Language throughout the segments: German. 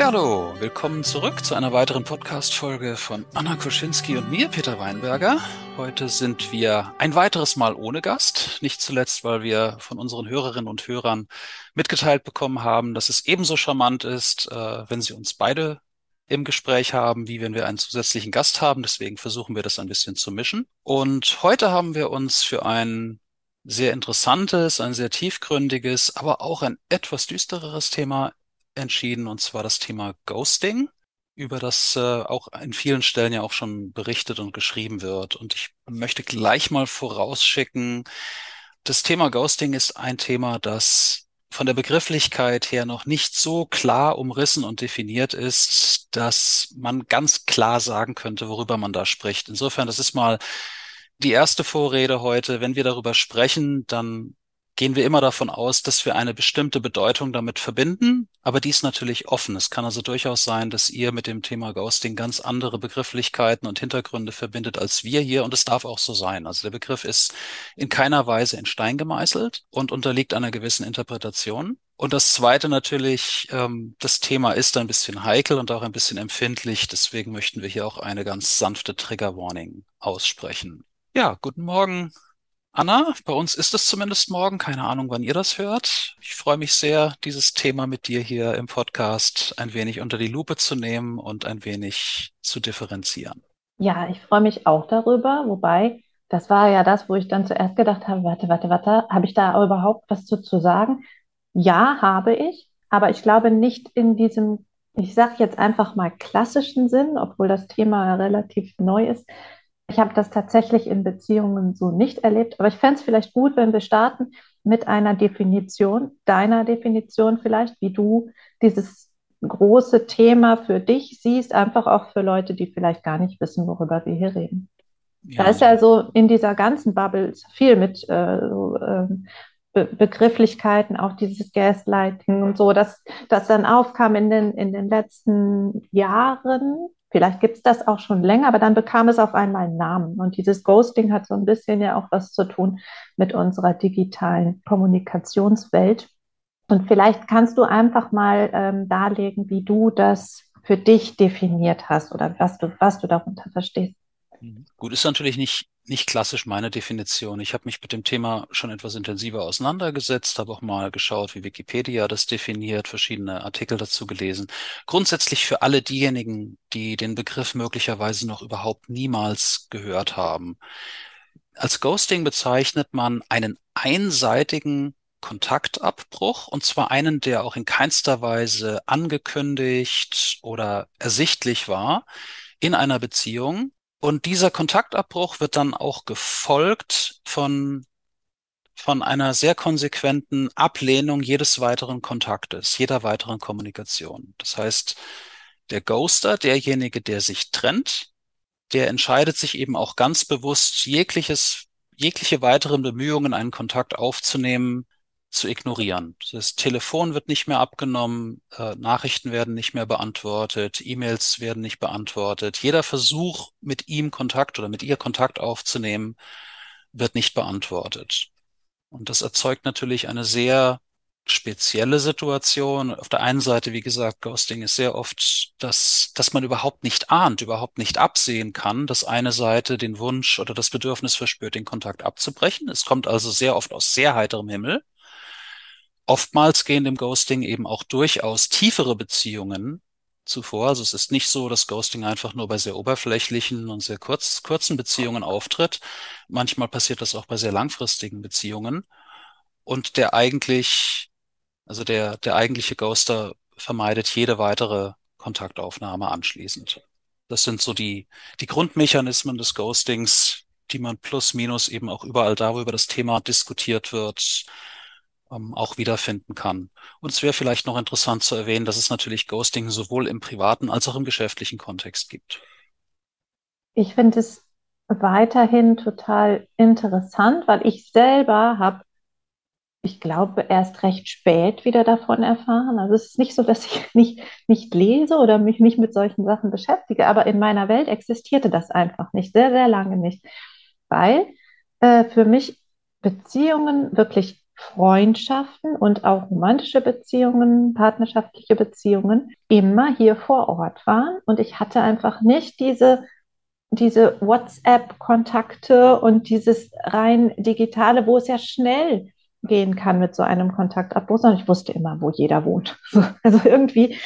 Ja, hallo, willkommen zurück zu einer weiteren Podcast-Folge von Anna Koschinski und mir, Peter Weinberger. Heute sind wir ein weiteres Mal ohne Gast, nicht zuletzt, weil wir von unseren Hörerinnen und Hörern mitgeteilt bekommen haben, dass es ebenso charmant ist, äh, wenn sie uns beide im Gespräch haben, wie wenn wir einen zusätzlichen Gast haben. Deswegen versuchen wir das ein bisschen zu mischen. Und heute haben wir uns für ein sehr interessantes, ein sehr tiefgründiges, aber auch ein etwas düstereres Thema entschieden, und zwar das Thema Ghosting, über das äh, auch in vielen Stellen ja auch schon berichtet und geschrieben wird. Und ich möchte gleich mal vorausschicken, das Thema Ghosting ist ein Thema, das von der Begrifflichkeit her noch nicht so klar umrissen und definiert ist, dass man ganz klar sagen könnte, worüber man da spricht. Insofern, das ist mal die erste Vorrede heute. Wenn wir darüber sprechen, dann gehen wir immer davon aus, dass wir eine bestimmte Bedeutung damit verbinden, aber dies natürlich offen. Es kann also durchaus sein, dass ihr mit dem Thema Ghosting ganz andere Begrifflichkeiten und Hintergründe verbindet als wir hier und es darf auch so sein. Also der Begriff ist in keiner Weise in Stein gemeißelt und unterliegt einer gewissen Interpretation. Und das Zweite natürlich, ähm, das Thema ist ein bisschen heikel und auch ein bisschen empfindlich. Deswegen möchten wir hier auch eine ganz sanfte Trigger Warning aussprechen. Ja, guten Morgen, Anna, bei uns ist es zumindest morgen. Keine Ahnung, wann ihr das hört. Ich freue mich sehr, dieses Thema mit dir hier im Podcast ein wenig unter die Lupe zu nehmen und ein wenig zu differenzieren. Ja, ich freue mich auch darüber, wobei das war ja das, wo ich dann zuerst gedacht habe, warte, warte, warte, habe ich da überhaupt was zu, zu sagen? Ja, habe ich, aber ich glaube nicht in diesem, ich sage jetzt einfach mal klassischen Sinn, obwohl das Thema relativ neu ist, ich habe das tatsächlich in Beziehungen so nicht erlebt, aber ich fände es vielleicht gut, wenn wir starten mit einer Definition, deiner Definition vielleicht, wie du dieses große Thema für dich siehst, einfach auch für Leute, die vielleicht gar nicht wissen, worüber wir hier reden. Ja. Da ist ja so in dieser ganzen Bubble viel mit äh, so, äh, Be Begrifflichkeiten, auch dieses Gaslighting und so, dass das dann aufkam in den, in den letzten Jahren Vielleicht gibt es das auch schon länger, aber dann bekam es auf einmal einen Namen. Und dieses Ghosting hat so ein bisschen ja auch was zu tun mit unserer digitalen Kommunikationswelt. Und vielleicht kannst du einfach mal ähm, darlegen, wie du das für dich definiert hast oder was du, was du darunter verstehst. Mhm. Gut, ist natürlich nicht, nicht klassisch meine Definition. Ich habe mich mit dem Thema schon etwas intensiver auseinandergesetzt, habe auch mal geschaut, wie Wikipedia das definiert, verschiedene Artikel dazu gelesen. Grundsätzlich für alle diejenigen, die den Begriff möglicherweise noch überhaupt niemals gehört haben. Als Ghosting bezeichnet man einen einseitigen Kontaktabbruch und zwar einen, der auch in keinster Weise angekündigt oder ersichtlich war in einer Beziehung, und dieser Kontaktabbruch wird dann auch gefolgt von, von einer sehr konsequenten Ablehnung jedes weiteren Kontaktes, jeder weiteren Kommunikation. Das heißt, der Ghoster, derjenige, der sich trennt, der entscheidet sich eben auch ganz bewusst, jegliches, jegliche weiteren Bemühungen, einen Kontakt aufzunehmen, zu ignorieren. Das Telefon wird nicht mehr abgenommen, äh, Nachrichten werden nicht mehr beantwortet, E-Mails werden nicht beantwortet. Jeder Versuch, mit ihm Kontakt oder mit ihr Kontakt aufzunehmen, wird nicht beantwortet. Und das erzeugt natürlich eine sehr spezielle Situation. Auf der einen Seite, wie gesagt, Ghosting ist sehr oft, dass, dass man überhaupt nicht ahnt, überhaupt nicht absehen kann, dass eine Seite den Wunsch oder das Bedürfnis verspürt, den Kontakt abzubrechen. Es kommt also sehr oft aus sehr heiterem Himmel. Oftmals gehen dem Ghosting eben auch durchaus tiefere Beziehungen zuvor. Also es ist nicht so, dass Ghosting einfach nur bei sehr oberflächlichen und sehr kurz, kurzen Beziehungen auftritt. Manchmal passiert das auch bei sehr langfristigen Beziehungen. Und der eigentlich, also der, der eigentliche Ghoster vermeidet jede weitere Kontaktaufnahme anschließend. Das sind so die, die Grundmechanismen des Ghostings, die man plus minus eben auch überall darüber das Thema diskutiert wird, ähm, auch wiederfinden kann. Und es wäre vielleicht noch interessant zu erwähnen, dass es natürlich Ghosting sowohl im privaten als auch im geschäftlichen Kontext gibt. Ich finde es weiterhin total interessant, weil ich selber habe, ich glaube, erst recht spät wieder davon erfahren. Also es ist nicht so, dass ich nicht, nicht lese oder mich nicht mit solchen Sachen beschäftige, aber in meiner Welt existierte das einfach nicht, sehr, sehr lange nicht, weil äh, für mich Beziehungen wirklich Freundschaften und auch romantische Beziehungen, partnerschaftliche Beziehungen immer hier vor Ort waren und ich hatte einfach nicht diese diese WhatsApp-Kontakte und dieses rein digitale, wo es ja schnell gehen kann mit so einem Kontaktabbruch, sondern ich wusste immer, wo jeder wohnt. Also irgendwie,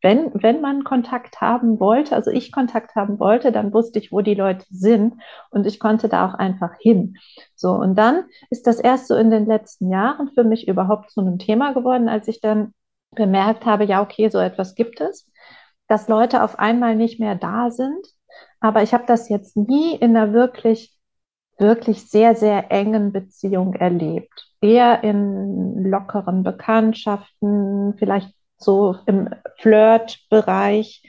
wenn, wenn man Kontakt haben wollte, also ich Kontakt haben wollte, dann wusste ich, wo die Leute sind und ich konnte da auch einfach hin. So, und dann ist das erst so in den letzten Jahren für mich überhaupt zu einem Thema geworden, als ich dann bemerkt habe, ja, okay, so etwas gibt es, dass Leute auf einmal nicht mehr da sind aber ich habe das jetzt nie in einer wirklich, wirklich sehr, sehr engen Beziehung erlebt. Eher in lockeren Bekanntschaften, vielleicht so im Flirt-Bereich.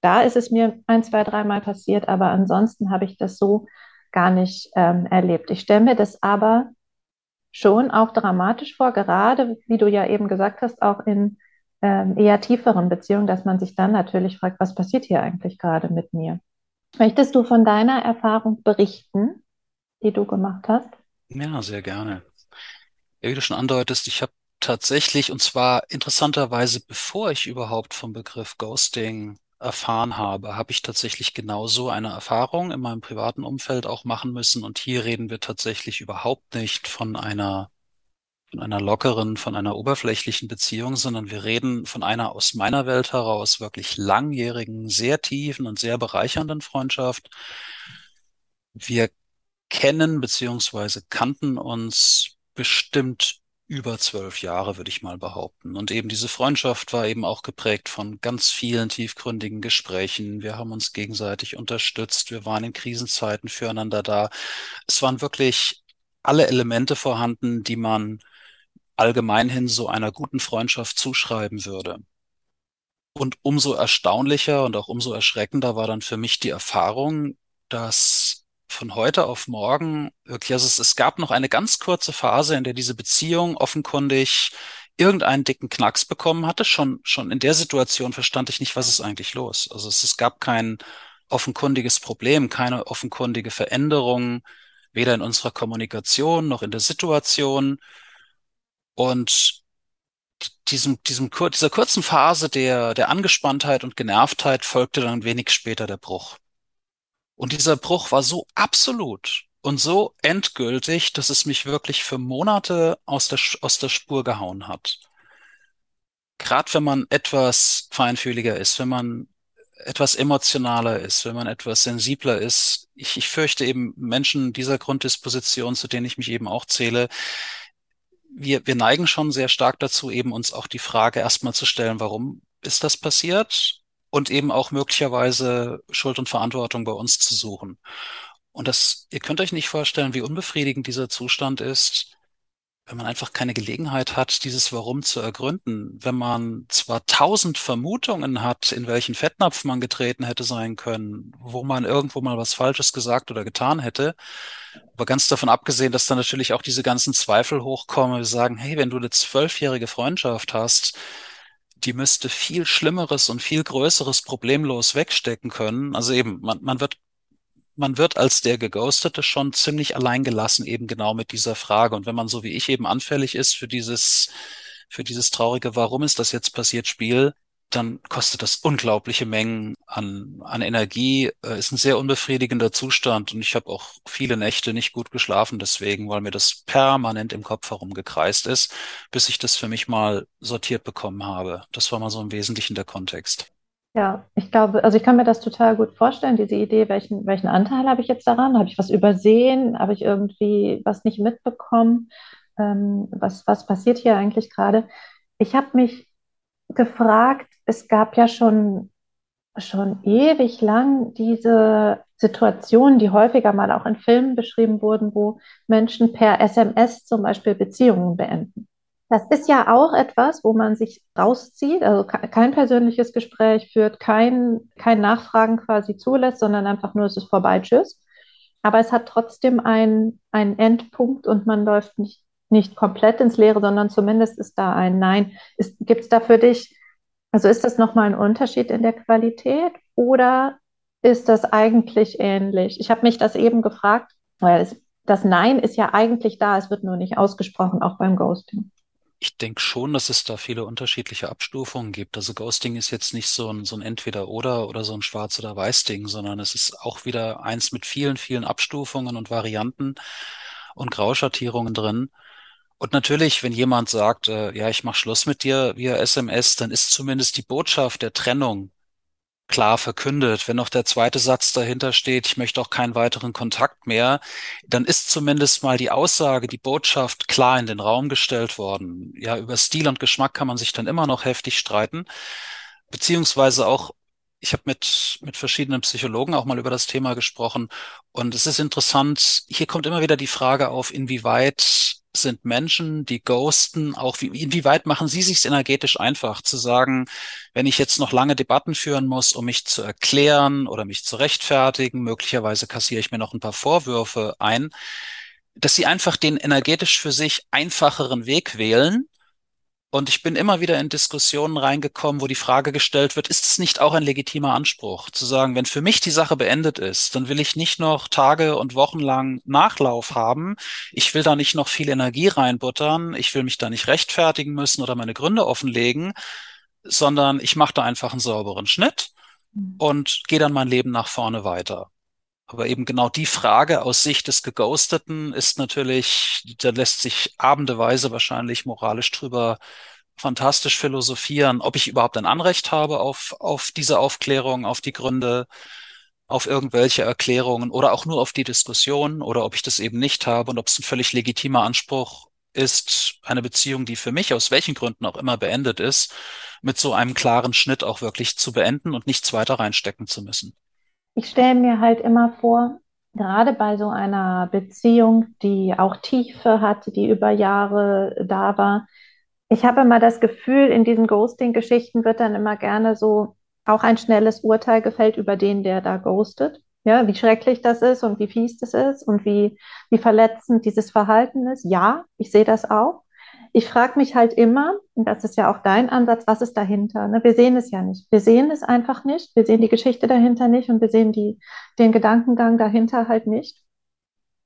Da ist es mir ein, zwei, dreimal passiert, aber ansonsten habe ich das so gar nicht ähm, erlebt. Ich stelle mir das aber schon auch dramatisch vor, gerade wie du ja eben gesagt hast, auch in ähm, eher tieferen Beziehungen, dass man sich dann natürlich fragt, was passiert hier eigentlich gerade mit mir? Möchtest du von deiner Erfahrung berichten, die du gemacht hast? Ja, sehr gerne. Wie du schon andeutest, ich habe tatsächlich, und zwar interessanterweise, bevor ich überhaupt vom Begriff Ghosting erfahren habe, habe ich tatsächlich genauso eine Erfahrung in meinem privaten Umfeld auch machen müssen. Und hier reden wir tatsächlich überhaupt nicht von einer von einer lockeren, von einer oberflächlichen Beziehung, sondern wir reden von einer aus meiner Welt heraus wirklich langjährigen, sehr tiefen und sehr bereichernden Freundschaft. Wir kennen beziehungsweise kannten uns bestimmt über zwölf Jahre, würde ich mal behaupten. Und eben diese Freundschaft war eben auch geprägt von ganz vielen tiefgründigen Gesprächen. Wir haben uns gegenseitig unterstützt. Wir waren in Krisenzeiten füreinander da. Es waren wirklich alle Elemente vorhanden, die man allgemein hin so einer guten Freundschaft zuschreiben würde. Und umso erstaunlicher und auch umso erschreckender war dann für mich die Erfahrung, dass von heute auf morgen wirklich, also es, es gab noch eine ganz kurze Phase, in der diese Beziehung offenkundig irgendeinen dicken Knacks bekommen hatte. Schon, schon in der Situation verstand ich nicht, was ist eigentlich los. Also es, es gab kein offenkundiges Problem, keine offenkundige Veränderung, weder in unserer Kommunikation noch in der Situation. Und diesem, diesem, dieser kurzen Phase der, der Angespanntheit und Genervtheit folgte dann wenig später der Bruch. Und dieser Bruch war so absolut und so endgültig, dass es mich wirklich für Monate aus der, aus der Spur gehauen hat. Gerade wenn man etwas feinfühliger ist, wenn man etwas emotionaler ist, wenn man etwas sensibler ist. Ich, ich fürchte eben Menschen dieser Grunddisposition, zu denen ich mich eben auch zähle, wir, wir neigen schon sehr stark dazu, eben uns auch die Frage erstmal zu stellen, warum ist das passiert? Und eben auch möglicherweise Schuld und Verantwortung bei uns zu suchen. Und das, ihr könnt euch nicht vorstellen, wie unbefriedigend dieser Zustand ist, wenn man einfach keine Gelegenheit hat, dieses Warum zu ergründen, wenn man zwar tausend Vermutungen hat, in welchen Fettnapf man getreten hätte sein können, wo man irgendwo mal was Falsches gesagt oder getan hätte, aber ganz davon abgesehen, dass dann natürlich auch diese ganzen Zweifel hochkommen, sagen, hey, wenn du eine zwölfjährige Freundschaft hast, die müsste viel Schlimmeres und viel Größeres problemlos wegstecken können. Also eben, man, man wird man wird als der Geghostete schon ziemlich allein gelassen, eben genau mit dieser Frage. Und wenn man so wie ich eben anfällig ist für dieses, für dieses traurige, warum ist das jetzt passiert, Spiel, dann kostet das unglaubliche Mengen an, an Energie, äh, ist ein sehr unbefriedigender Zustand und ich habe auch viele Nächte nicht gut geschlafen deswegen, weil mir das permanent im Kopf herumgekreist ist, bis ich das für mich mal sortiert bekommen habe. Das war mal so im Wesentlichen der Kontext. Ja, ich glaube, also ich kann mir das total gut vorstellen, diese Idee, welchen, welchen Anteil habe ich jetzt daran? Habe ich was übersehen? Habe ich irgendwie was nicht mitbekommen? Ähm, was, was passiert hier eigentlich gerade? Ich habe mich gefragt, es gab ja schon, schon ewig lang diese Situationen, die häufiger mal auch in Filmen beschrieben wurden, wo Menschen per SMS zum Beispiel Beziehungen beenden. Das ist ja auch etwas, wo man sich rauszieht, also kein persönliches Gespräch führt, kein, kein Nachfragen quasi zulässt, sondern einfach nur, es ist vorbei, tschüss. Aber es hat trotzdem einen, einen Endpunkt und man läuft nicht, nicht komplett ins Leere, sondern zumindest ist da ein Nein. Gibt es da für dich, also ist das nochmal ein Unterschied in der Qualität oder ist das eigentlich ähnlich? Ich habe mich das eben gefragt, weil das Nein ist ja eigentlich da, es wird nur nicht ausgesprochen, auch beim Ghosting. Ich denke schon, dass es da viele unterschiedliche Abstufungen gibt. Also Ghosting ist jetzt nicht so ein, so ein Entweder-Oder oder so ein Schwarz- oder Weiß-Ding, sondern es ist auch wieder eins mit vielen, vielen Abstufungen und Varianten und Grauschattierungen drin. Und natürlich, wenn jemand sagt, äh, ja, ich mache Schluss mit dir via SMS, dann ist zumindest die Botschaft der Trennung klar verkündet. Wenn noch der zweite Satz dahinter steht, ich möchte auch keinen weiteren Kontakt mehr, dann ist zumindest mal die Aussage, die Botschaft klar in den Raum gestellt worden. Ja, über Stil und Geschmack kann man sich dann immer noch heftig streiten, beziehungsweise auch ich habe mit, mit verschiedenen Psychologen auch mal über das Thema gesprochen. Und es ist interessant, hier kommt immer wieder die Frage auf, inwieweit sind Menschen, die ghosten, auch wie, inwieweit machen sie sich energetisch einfach zu sagen, wenn ich jetzt noch lange Debatten führen muss, um mich zu erklären oder mich zu rechtfertigen, möglicherweise kassiere ich mir noch ein paar Vorwürfe ein, dass sie einfach den energetisch für sich einfacheren Weg wählen und ich bin immer wieder in Diskussionen reingekommen, wo die Frage gestellt wird, ist es nicht auch ein legitimer Anspruch, zu sagen, wenn für mich die Sache beendet ist, dann will ich nicht noch Tage und Wochen lang Nachlauf haben. Ich will da nicht noch viel Energie reinbuttern. Ich will mich da nicht rechtfertigen müssen oder meine Gründe offenlegen, sondern ich mache da einfach einen sauberen Schnitt mhm. und gehe dann mein Leben nach vorne weiter. Aber eben genau die Frage aus Sicht des Geghosteten ist natürlich, da lässt sich abendeweise wahrscheinlich moralisch drüber fantastisch philosophieren, ob ich überhaupt ein Anrecht habe auf, auf diese Aufklärung, auf die Gründe, auf irgendwelche Erklärungen oder auch nur auf die Diskussion oder ob ich das eben nicht habe und ob es ein völlig legitimer Anspruch ist, eine Beziehung, die für mich aus welchen Gründen auch immer beendet ist, mit so einem klaren Schnitt auch wirklich zu beenden und nichts weiter reinstecken zu müssen ich stelle mir halt immer vor, gerade bei so einer Beziehung, die auch Tiefe hat, die über Jahre da war, ich habe immer das Gefühl, in diesen Ghosting-Geschichten wird dann immer gerne so auch ein schnelles Urteil gefällt über den, der da ghostet. Ja, wie schrecklich das ist und wie fies das ist und wie, wie verletzend dieses Verhalten ist. Ja, ich sehe das auch ich frage mich halt immer, und das ist ja auch dein Ansatz, was ist dahinter? Ne? Wir sehen es ja nicht. Wir sehen es einfach nicht. Wir sehen die Geschichte dahinter nicht und wir sehen die, den Gedankengang dahinter halt nicht.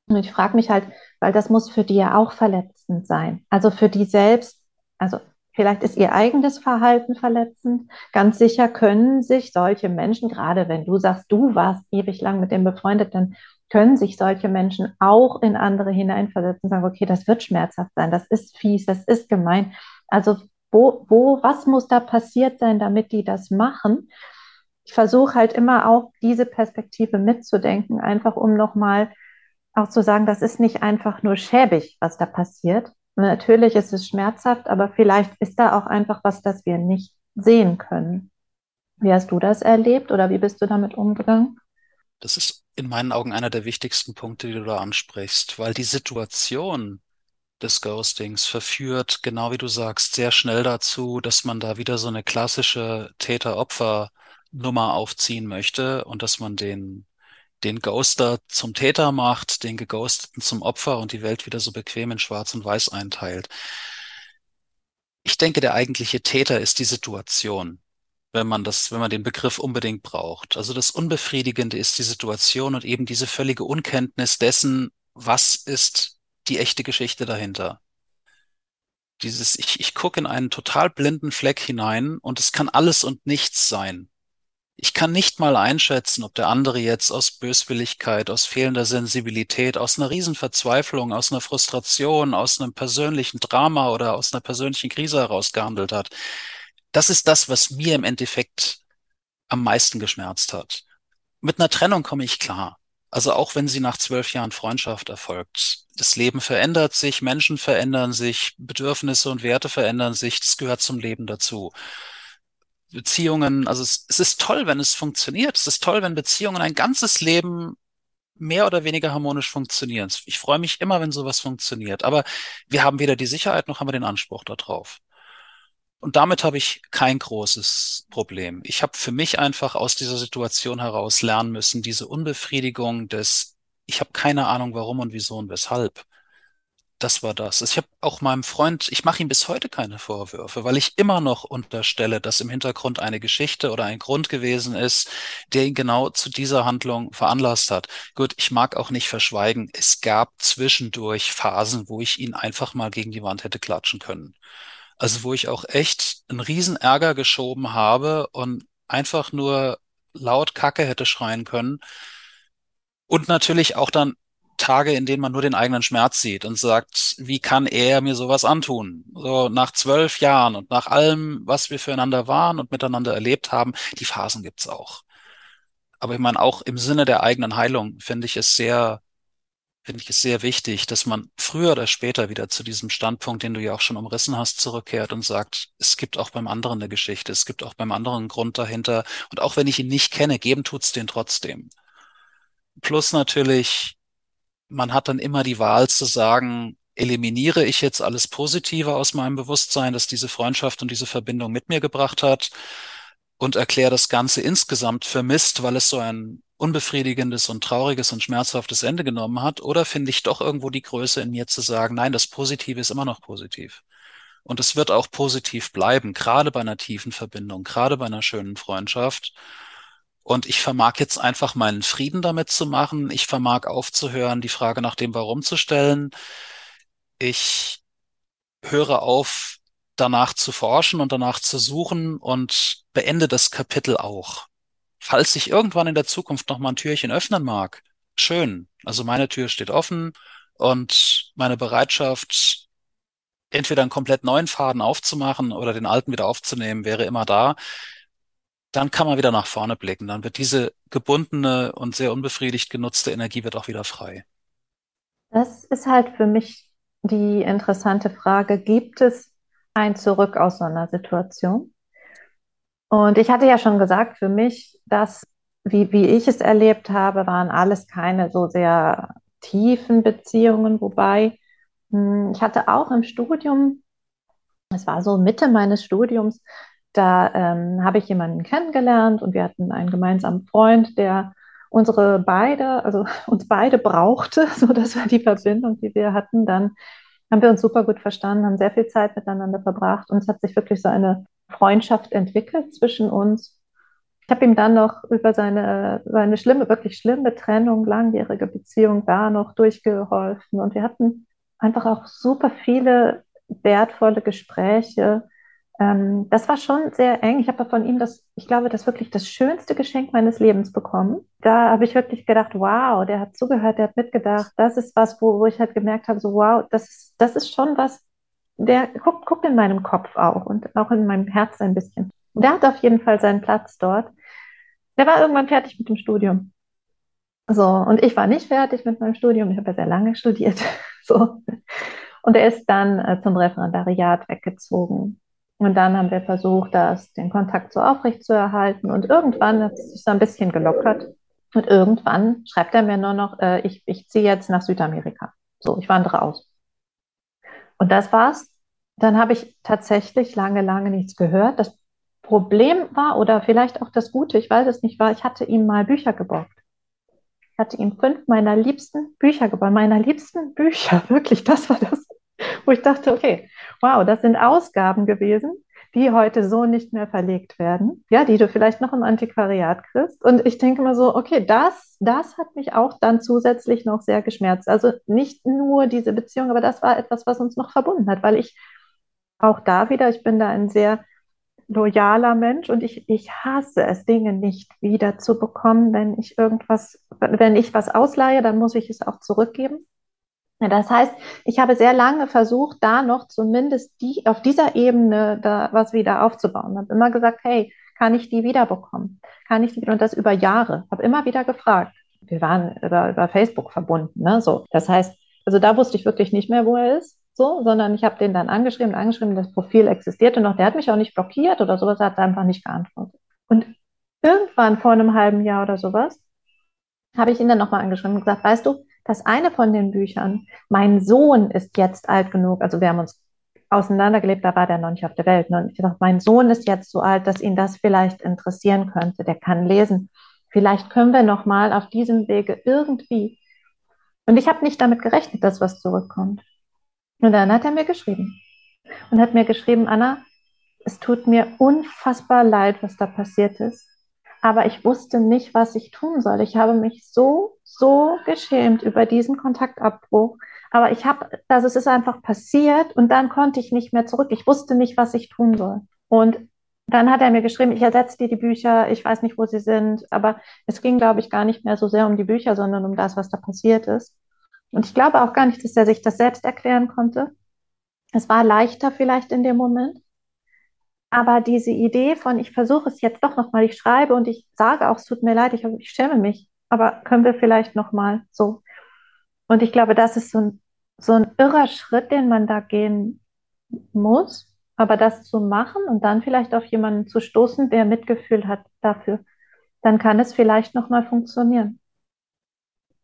Und ich frage mich halt, weil das muss für die ja auch verletzend sein. Also für die selbst, also vielleicht ist ihr eigenes Verhalten verletzend. Ganz sicher können sich solche Menschen, gerade wenn du sagst, du warst ewig lang mit dem befreundet, dann können sich solche Menschen auch in andere hineinversetzen und sagen, okay, das wird schmerzhaft sein, das ist fies, das ist gemein. Also wo, wo, was muss da passiert sein, damit die das machen? Ich versuche halt immer auch diese Perspektive mitzudenken, einfach um nochmal auch zu sagen, das ist nicht einfach nur schäbig, was da passiert. Natürlich ist es schmerzhaft, aber vielleicht ist da auch einfach was, das wir nicht sehen können. Wie hast du das erlebt oder wie bist du damit umgegangen? Das ist in meinen Augen einer der wichtigsten Punkte, die du da ansprichst, weil die Situation des Ghostings verführt, genau wie du sagst, sehr schnell dazu, dass man da wieder so eine klassische Täter-Opfer-Nummer aufziehen möchte und dass man den, den Ghoster zum Täter macht, den Geghosteten zum Opfer und die Welt wieder so bequem in Schwarz und Weiß einteilt. Ich denke, der eigentliche Täter ist die Situation wenn man das, wenn man den Begriff unbedingt braucht. Also das Unbefriedigende ist die Situation und eben diese völlige Unkenntnis dessen, was ist die echte Geschichte dahinter. Dieses, ich, ich gucke in einen total blinden Fleck hinein und es kann alles und nichts sein. Ich kann nicht mal einschätzen, ob der andere jetzt aus Böswilligkeit, aus fehlender Sensibilität, aus einer Riesenverzweiflung, aus einer Frustration, aus einem persönlichen Drama oder aus einer persönlichen Krise heraus gehandelt hat das ist das, was mir im Endeffekt am meisten geschmerzt hat. Mit einer Trennung komme ich klar. Also auch wenn sie nach zwölf Jahren Freundschaft erfolgt. Das Leben verändert sich, Menschen verändern sich, Bedürfnisse und Werte verändern sich. Das gehört zum Leben dazu. Beziehungen, also es, es ist toll, wenn es funktioniert. Es ist toll, wenn Beziehungen ein ganzes Leben mehr oder weniger harmonisch funktionieren. Ich freue mich immer, wenn sowas funktioniert. Aber wir haben weder die Sicherheit noch haben wir den Anspruch darauf. Und damit habe ich kein großes Problem. Ich habe für mich einfach aus dieser Situation heraus lernen müssen, diese Unbefriedigung des, ich habe keine Ahnung warum und wieso und weshalb das war das. Ich habe auch meinem Freund, ich mache ihm bis heute keine Vorwürfe, weil ich immer noch unterstelle, dass im Hintergrund eine Geschichte oder ein Grund gewesen ist, der ihn genau zu dieser Handlung veranlasst hat. Gut, ich mag auch nicht verschweigen, es gab zwischendurch Phasen, wo ich ihn einfach mal gegen die Wand hätte klatschen können. Also wo ich auch echt einen riesen Ärger geschoben habe und einfach nur laut Kacke hätte schreien können. Und natürlich auch dann Tage, in denen man nur den eigenen Schmerz sieht und sagt, wie kann er mir sowas antun? So nach zwölf Jahren und nach allem, was wir füreinander waren und miteinander erlebt haben, die Phasen gibt's auch. Aber ich meine, auch im Sinne der eigenen Heilung finde ich es sehr, finde ich es sehr wichtig, dass man früher oder später wieder zu diesem Standpunkt, den du ja auch schon umrissen hast, zurückkehrt und sagt, es gibt auch beim anderen eine Geschichte, es gibt auch beim anderen einen Grund dahinter. Und auch wenn ich ihn nicht kenne, geben tut's den trotzdem. Plus natürlich man hat dann immer die Wahl zu sagen, eliminiere ich jetzt alles Positive aus meinem Bewusstsein, das diese Freundschaft und diese Verbindung mit mir gebracht hat und erkläre das Ganze insgesamt vermisst, weil es so ein unbefriedigendes und trauriges und schmerzhaftes Ende genommen hat? Oder finde ich doch irgendwo die Größe in mir zu sagen, nein, das Positive ist immer noch positiv. Und es wird auch positiv bleiben, gerade bei einer tiefen Verbindung, gerade bei einer schönen Freundschaft. Und ich vermag jetzt einfach meinen Frieden damit zu machen. Ich vermag aufzuhören, die Frage nach dem Warum zu stellen. Ich höre auf, danach zu forschen und danach zu suchen und beende das Kapitel auch. Falls sich irgendwann in der Zukunft noch mal ein Türchen öffnen mag, schön. Also meine Tür steht offen und meine Bereitschaft, entweder einen komplett neuen Faden aufzumachen oder den alten wieder aufzunehmen, wäre immer da dann kann man wieder nach vorne blicken. Dann wird diese gebundene und sehr unbefriedigt genutzte Energie wird auch wieder frei. Das ist halt für mich die interessante Frage. Gibt es ein Zurück aus so einer Situation? Und ich hatte ja schon gesagt, für mich, dass, wie, wie ich es erlebt habe, waren alles keine so sehr tiefen Beziehungen, wobei hm, ich hatte auch im Studium, es war so Mitte meines Studiums, da ähm, habe ich jemanden kennengelernt und wir hatten einen gemeinsamen Freund, der unsere beide, also uns beide brauchte, so das war die Verbindung, die wir hatten. Dann haben wir uns super gut verstanden, haben sehr viel Zeit miteinander verbracht und es hat sich wirklich so eine Freundschaft entwickelt zwischen uns. Ich habe ihm dann noch über seine, seine schlimme, wirklich schlimme Trennung, langjährige Beziehung da noch durchgeholfen und wir hatten einfach auch super viele wertvolle Gespräche ähm, das war schon sehr eng. Ich habe von ihm das, ich glaube, das wirklich das schönste Geschenk meines Lebens bekommen. Da habe ich wirklich gedacht, wow, der hat zugehört, der hat mitgedacht. Das ist was, wo, wo ich halt gemerkt habe, so wow, das, das ist schon was, der guckt, guckt in meinem Kopf auch und auch in meinem Herz ein bisschen. Der hat auf jeden Fall seinen Platz dort. Der war irgendwann fertig mit dem Studium. So, und ich war nicht fertig mit meinem Studium. Ich habe ja sehr lange studiert. so. Und er ist dann äh, zum Referendariat weggezogen. Und dann haben wir versucht, das, den Kontakt so aufrecht zu erhalten. Und irgendwann hat es sich so ein bisschen gelockert. Und irgendwann schreibt er mir nur noch, äh, ich, ich ziehe jetzt nach Südamerika. So, ich wandere aus. Und das war's. Dann habe ich tatsächlich lange, lange nichts gehört. Das Problem war, oder vielleicht auch das Gute, ich weiß es nicht, war, ich hatte ihm mal Bücher geborgt. Ich hatte ihm fünf meiner liebsten Bücher geborgt. Meiner liebsten Bücher, wirklich, das war das, wo ich dachte, okay, wow, das sind Ausgaben gewesen, die heute so nicht mehr verlegt werden, ja, die du vielleicht noch im Antiquariat kriegst. Und ich denke mal so, okay, das, das hat mich auch dann zusätzlich noch sehr geschmerzt. Also nicht nur diese Beziehung, aber das war etwas, was uns noch verbunden hat, weil ich auch da wieder, ich bin da ein sehr loyaler Mensch und ich, ich hasse es, Dinge nicht wieder zu bekommen. Wenn ich irgendwas, wenn ich was ausleihe, dann muss ich es auch zurückgeben. Das heißt, ich habe sehr lange versucht, da noch zumindest die, auf dieser Ebene da was wieder aufzubauen. Ich habe immer gesagt, hey, kann ich die wiederbekommen? Kann ich die? Und das über Jahre. Habe immer wieder gefragt. Wir waren über, über Facebook verbunden, ne? So. Das heißt, also da wusste ich wirklich nicht mehr, wo er ist, so, sondern ich habe den dann angeschrieben, angeschrieben, das Profil existierte noch. Der hat mich auch nicht blockiert oder sowas, hat einfach nicht geantwortet. Und irgendwann vor einem halben Jahr oder sowas habe ich ihn dann nochmal angeschrieben und gesagt, weißt du, das eine von den Büchern, mein Sohn ist jetzt alt genug, also wir haben uns auseinandergelebt, da war der noch nicht auf der Welt. Ne? Und ich dachte, mein Sohn ist jetzt so alt, dass ihn das vielleicht interessieren könnte, der kann lesen. Vielleicht können wir noch mal auf diesem Wege irgendwie. Und ich habe nicht damit gerechnet, dass was zurückkommt. Und dann hat er mir geschrieben und hat mir geschrieben, Anna, es tut mir unfassbar leid, was da passiert ist aber ich wusste nicht, was ich tun soll. Ich habe mich so, so geschämt über diesen Kontaktabbruch. Aber ich habe, also es ist einfach passiert und dann konnte ich nicht mehr zurück. Ich wusste nicht, was ich tun soll. Und dann hat er mir geschrieben, ich ersetze dir die Bücher, ich weiß nicht, wo sie sind, aber es ging, glaube ich, gar nicht mehr so sehr um die Bücher, sondern um das, was da passiert ist. Und ich glaube auch gar nicht, dass er sich das selbst erklären konnte. Es war leichter vielleicht in dem Moment. Aber diese Idee von, ich versuche es jetzt doch nochmal, ich schreibe und ich sage auch, es tut mir leid, ich, ich schäme mich, aber können wir vielleicht nochmal so. Und ich glaube, das ist so ein, so ein irrer Schritt, den man da gehen muss. Aber das zu machen und dann vielleicht auf jemanden zu stoßen, der Mitgefühl hat dafür, dann kann es vielleicht nochmal funktionieren.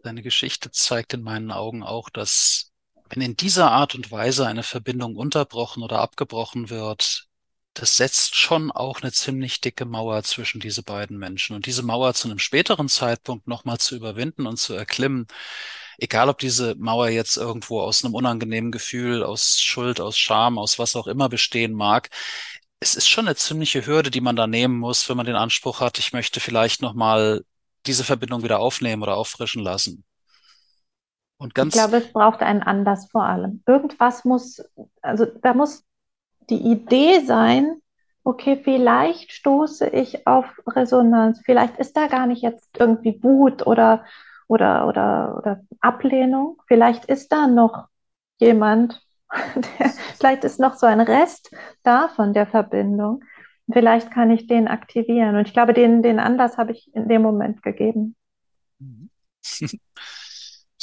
Deine Geschichte zeigt in meinen Augen auch, dass wenn in dieser Art und Weise eine Verbindung unterbrochen oder abgebrochen wird, das setzt schon auch eine ziemlich dicke Mauer zwischen diese beiden Menschen. Und diese Mauer zu einem späteren Zeitpunkt nochmal zu überwinden und zu erklimmen, egal ob diese Mauer jetzt irgendwo aus einem unangenehmen Gefühl, aus Schuld, aus Scham, aus was auch immer bestehen mag, es ist schon eine ziemliche Hürde, die man da nehmen muss, wenn man den Anspruch hat, ich möchte vielleicht nochmal diese Verbindung wieder aufnehmen oder auffrischen lassen. Und ganz ich glaube, es braucht einen Anlass vor allem. Irgendwas muss, also da muss die Idee sein, okay, vielleicht stoße ich auf Resonanz, vielleicht ist da gar nicht jetzt irgendwie Wut oder, oder, oder, oder Ablehnung, vielleicht ist da noch jemand, der, vielleicht ist noch so ein Rest da von der Verbindung. Vielleicht kann ich den aktivieren. Und ich glaube, den, den Anlass habe ich in dem Moment gegeben.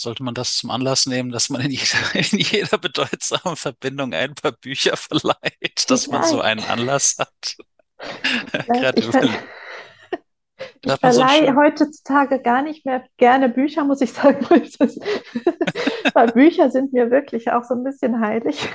Sollte man das zum Anlass nehmen, dass man in jeder, in jeder bedeutsamen Verbindung ein paar Bücher verleiht, dass man so einen Anlass hat. Gerade ich, ver ich verleihe so heutzutage gar nicht mehr gerne Bücher, muss ich sagen. Weil Bücher sind mir wirklich auch so ein bisschen heilig.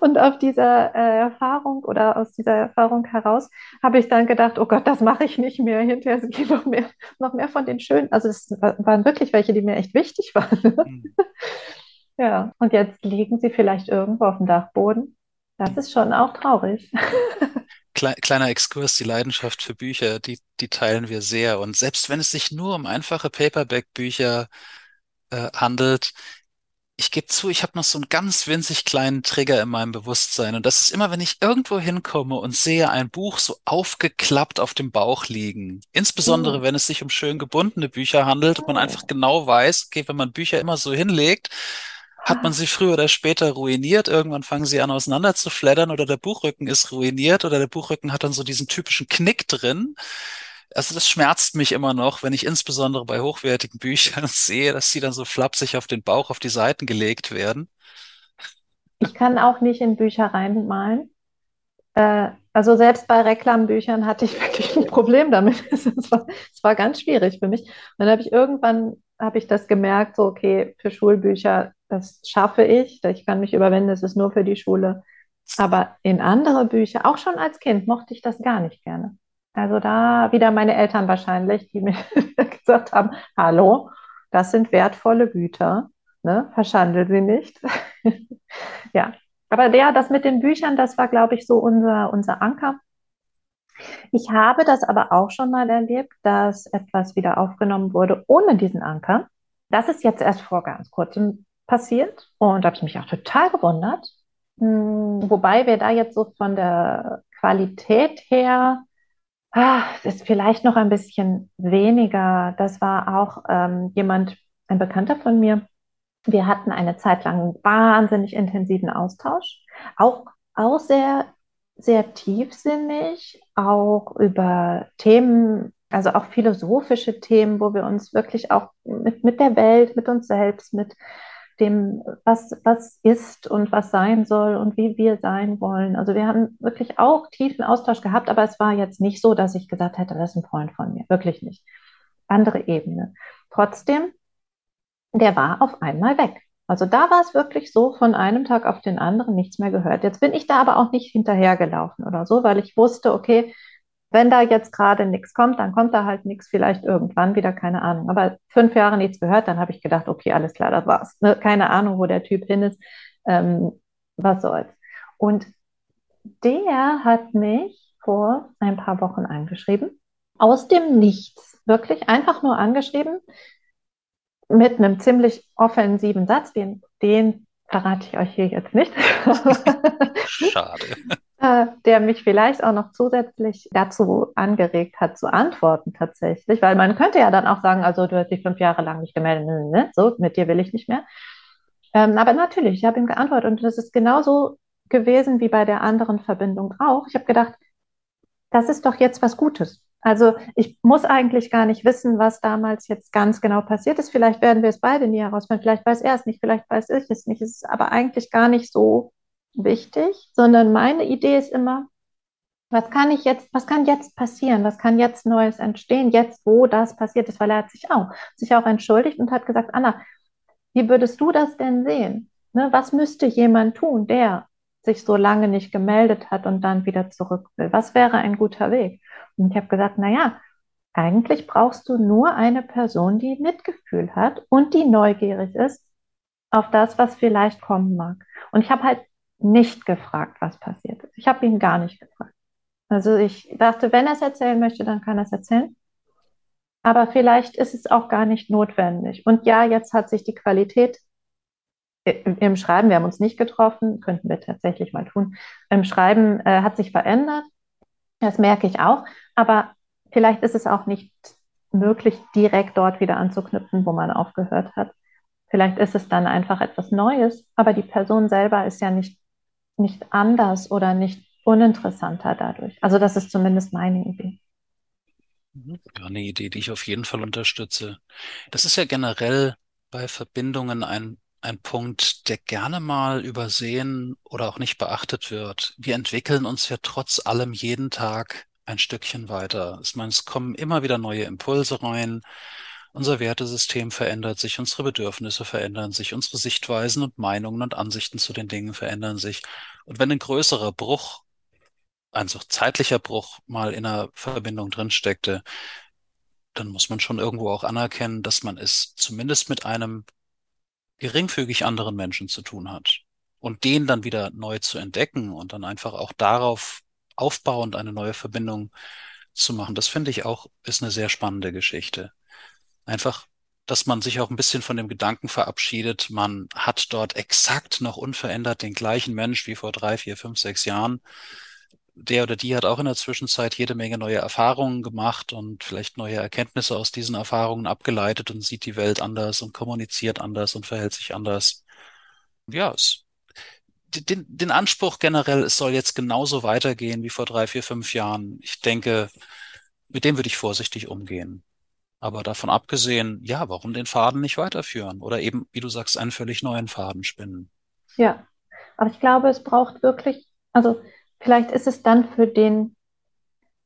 Und auf dieser äh, Erfahrung oder aus dieser Erfahrung heraus habe ich dann gedacht, oh Gott, das mache ich nicht mehr. Hinterher gibt noch mehr, noch mehr von den schönen. Also es waren wirklich welche, die mir echt wichtig waren. Mhm. ja, und jetzt liegen sie vielleicht irgendwo auf dem Dachboden. Das ist schon auch traurig. Kleiner Exkurs, die Leidenschaft für Bücher, die, die teilen wir sehr. Und selbst wenn es sich nur um einfache Paperback-Bücher äh, handelt, ich gebe zu, ich habe noch so einen ganz winzig kleinen Trigger in meinem Bewusstsein. Und das ist immer, wenn ich irgendwo hinkomme und sehe ein Buch so aufgeklappt auf dem Bauch liegen. Insbesondere, mhm. wenn es sich um schön gebundene Bücher handelt und man oh. einfach genau weiß, okay, wenn man Bücher immer so hinlegt, hat man sie früher oder später ruiniert. Irgendwann fangen sie an auseinander zu fleddern oder der Buchrücken ist ruiniert oder der Buchrücken hat dann so diesen typischen Knick drin also das schmerzt mich immer noch, wenn ich insbesondere bei hochwertigen Büchern sehe, dass sie dann so flapsig auf den Bauch, auf die Seiten gelegt werden. Ich kann auch nicht in Bücher reinmalen. Äh, also selbst bei Reklambüchern hatte ich wirklich ein Problem damit. Es war, war ganz schwierig für mich. Und dann habe ich irgendwann habe ich das gemerkt, so okay, für Schulbücher, das schaffe ich, ich kann mich überwinden, es ist nur für die Schule. Aber in andere Bücher, auch schon als Kind, mochte ich das gar nicht gerne. Also da wieder meine Eltern wahrscheinlich, die mir gesagt haben, hallo, das sind wertvolle Güter, ne? verschandel sie nicht. ja, aber der, das mit den Büchern, das war, glaube ich, so unser, unser Anker. Ich habe das aber auch schon mal erlebt, dass etwas wieder aufgenommen wurde ohne diesen Anker. Das ist jetzt erst vor ganz kurzem passiert und habe ich mich auch total gewundert. Hm, wobei wir da jetzt so von der Qualität her Ah, das ist vielleicht noch ein bisschen weniger. Das war auch ähm, jemand, ein Bekannter von mir. Wir hatten eine Zeit lang einen wahnsinnig intensiven Austausch, auch, auch sehr, sehr tiefsinnig, auch über Themen, also auch philosophische Themen, wo wir uns wirklich auch mit, mit der Welt, mit uns selbst, mit dem, was, was ist und was sein soll und wie wir sein wollen. Also wir haben wirklich auch tiefen Austausch gehabt, aber es war jetzt nicht so, dass ich gesagt hätte, das ist ein Freund von mir. Wirklich nicht. andere Ebene. Trotzdem, der war auf einmal weg. Also da war es wirklich so, von einem Tag auf den anderen nichts mehr gehört. Jetzt bin ich da aber auch nicht hinterhergelaufen oder so, weil ich wusste, okay, wenn da jetzt gerade nichts kommt, dann kommt da halt nichts, vielleicht irgendwann wieder, keine Ahnung. Aber fünf Jahre nichts gehört, dann habe ich gedacht, okay, alles klar, das war's. Ne? Keine Ahnung, wo der Typ hin ist. Ähm, was soll's. Und der hat mich vor ein paar Wochen angeschrieben, aus dem Nichts, wirklich einfach nur angeschrieben, mit einem ziemlich offensiven Satz, den, den verrate ich euch hier jetzt nicht. Schade. Äh, der mich vielleicht auch noch zusätzlich dazu angeregt hat, zu antworten tatsächlich, weil man könnte ja dann auch sagen, also du hast dich fünf Jahre lang nicht gemeldet, ne, ne, ne? so, mit dir will ich nicht mehr. Ähm, aber natürlich, ich habe ihm geantwortet und das ist genauso gewesen wie bei der anderen Verbindung auch. Ich habe gedacht, das ist doch jetzt was Gutes. Also ich muss eigentlich gar nicht wissen, was damals jetzt ganz genau passiert ist. Vielleicht werden wir es beide nie herausfinden. Vielleicht weiß er es nicht, vielleicht weiß ich es nicht. Es ist aber eigentlich gar nicht so wichtig, sondern meine Idee ist immer, was kann ich jetzt, was kann jetzt passieren? Was kann jetzt Neues entstehen? Jetzt, wo das passiert ist, weil er hat sich auch, sich auch entschuldigt und hat gesagt, Anna, wie würdest du das denn sehen? Ne, was müsste jemand tun, der sich so lange nicht gemeldet hat und dann wieder zurück will? Was wäre ein guter Weg? Und ich habe gesagt, na ja, eigentlich brauchst du nur eine Person, die Mitgefühl hat und die neugierig ist auf das, was vielleicht kommen mag. Und ich habe halt nicht gefragt, was passiert ist. Ich habe ihn gar nicht gefragt. Also ich dachte, wenn er es erzählen möchte, dann kann er es erzählen. Aber vielleicht ist es auch gar nicht notwendig. Und ja, jetzt hat sich die Qualität im Schreiben, wir haben uns nicht getroffen, könnten wir tatsächlich mal tun. Im Schreiben äh, hat sich verändert. Das merke ich auch. Aber vielleicht ist es auch nicht möglich, direkt dort wieder anzuknüpfen, wo man aufgehört hat. Vielleicht ist es dann einfach etwas Neues, aber die Person selber ist ja nicht, nicht anders oder nicht uninteressanter dadurch. Also das ist zumindest meine Idee. Ja, eine Idee, die ich auf jeden Fall unterstütze. Das ist ja generell bei Verbindungen ein, ein Punkt, der gerne mal übersehen oder auch nicht beachtet wird. Wir entwickeln uns ja trotz allem jeden Tag ein Stückchen weiter. Ich meine, es kommen immer wieder neue Impulse rein. Unser Wertesystem verändert sich, unsere Bedürfnisse verändern sich, unsere Sichtweisen und Meinungen und Ansichten zu den Dingen verändern sich. Und wenn ein größerer Bruch ein so zeitlicher Bruch mal in einer Verbindung drin steckte, dann muss man schon irgendwo auch anerkennen, dass man es zumindest mit einem geringfügig anderen Menschen zu tun hat. Und den dann wieder neu zu entdecken und dann einfach auch darauf aufbauend eine neue Verbindung zu machen, das finde ich auch, ist eine sehr spannende Geschichte. Einfach, dass man sich auch ein bisschen von dem Gedanken verabschiedet, man hat dort exakt noch unverändert den gleichen Mensch wie vor drei, vier, fünf, sechs Jahren der oder die hat auch in der Zwischenzeit jede Menge neue Erfahrungen gemacht und vielleicht neue Erkenntnisse aus diesen Erfahrungen abgeleitet und sieht die Welt anders und kommuniziert anders und verhält sich anders. Ja, es, den, den Anspruch generell, es soll jetzt genauso weitergehen wie vor drei, vier, fünf Jahren. Ich denke, mit dem würde ich vorsichtig umgehen. Aber davon abgesehen, ja, warum den Faden nicht weiterführen? Oder eben, wie du sagst, einen völlig neuen Faden spinnen. Ja, aber ich glaube, es braucht wirklich, also Vielleicht ist es dann für den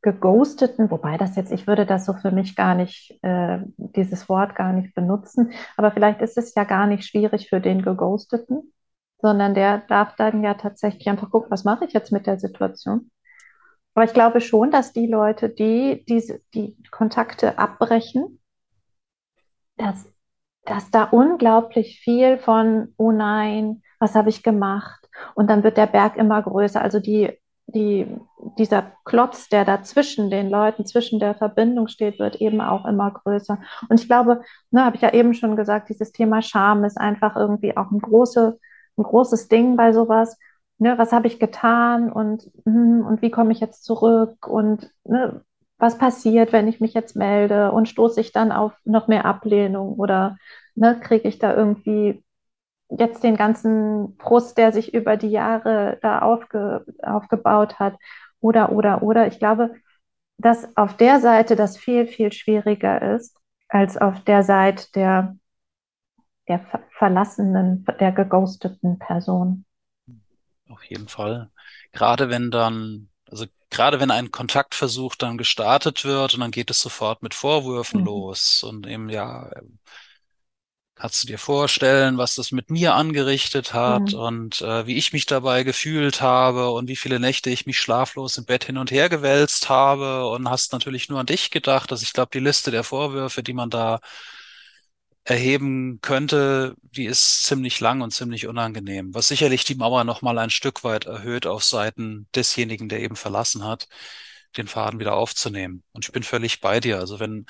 geghosteten, wobei das jetzt, ich würde das so für mich gar nicht, äh, dieses Wort gar nicht benutzen, aber vielleicht ist es ja gar nicht schwierig für den geghosteten, sondern der darf dann ja tatsächlich einfach gucken, was mache ich jetzt mit der Situation. Aber ich glaube schon, dass die Leute, die diese, die Kontakte abbrechen, dass, dass da unglaublich viel von, oh nein, was habe ich gemacht? Und dann wird der Berg immer größer. Also die die, dieser Klotz, der da zwischen den Leuten, zwischen der Verbindung steht, wird eben auch immer größer. Und ich glaube, ne, habe ich ja eben schon gesagt, dieses Thema Scham ist einfach irgendwie auch ein, große, ein großes Ding bei sowas. Ne, was habe ich getan und, hm, und wie komme ich jetzt zurück und ne, was passiert, wenn ich mich jetzt melde und stoße ich dann auf noch mehr Ablehnung oder ne, kriege ich da irgendwie jetzt den ganzen Frust, der sich über die Jahre da aufge, aufgebaut hat. Oder, oder, oder. Ich glaube, dass auf der Seite das viel, viel schwieriger ist, als auf der Seite der, der verlassenen, der geghosteten Person. Auf jeden Fall. Gerade wenn dann, Also gerade wenn ein Kontaktversuch dann gestartet wird und dann geht es sofort mit Vorwürfen mhm. los und eben ja, Kannst du dir vorstellen, was das mit mir angerichtet hat mhm. und äh, wie ich mich dabei gefühlt habe und wie viele Nächte ich mich schlaflos im Bett hin und her gewälzt habe und hast natürlich nur an dich gedacht. Also ich glaube, die Liste der Vorwürfe, die man da erheben könnte, die ist ziemlich lang und ziemlich unangenehm, was sicherlich die Mauer noch mal ein Stück weit erhöht auf Seiten desjenigen, der eben verlassen hat den Faden wieder aufzunehmen. Und ich bin völlig bei dir. Also wenn,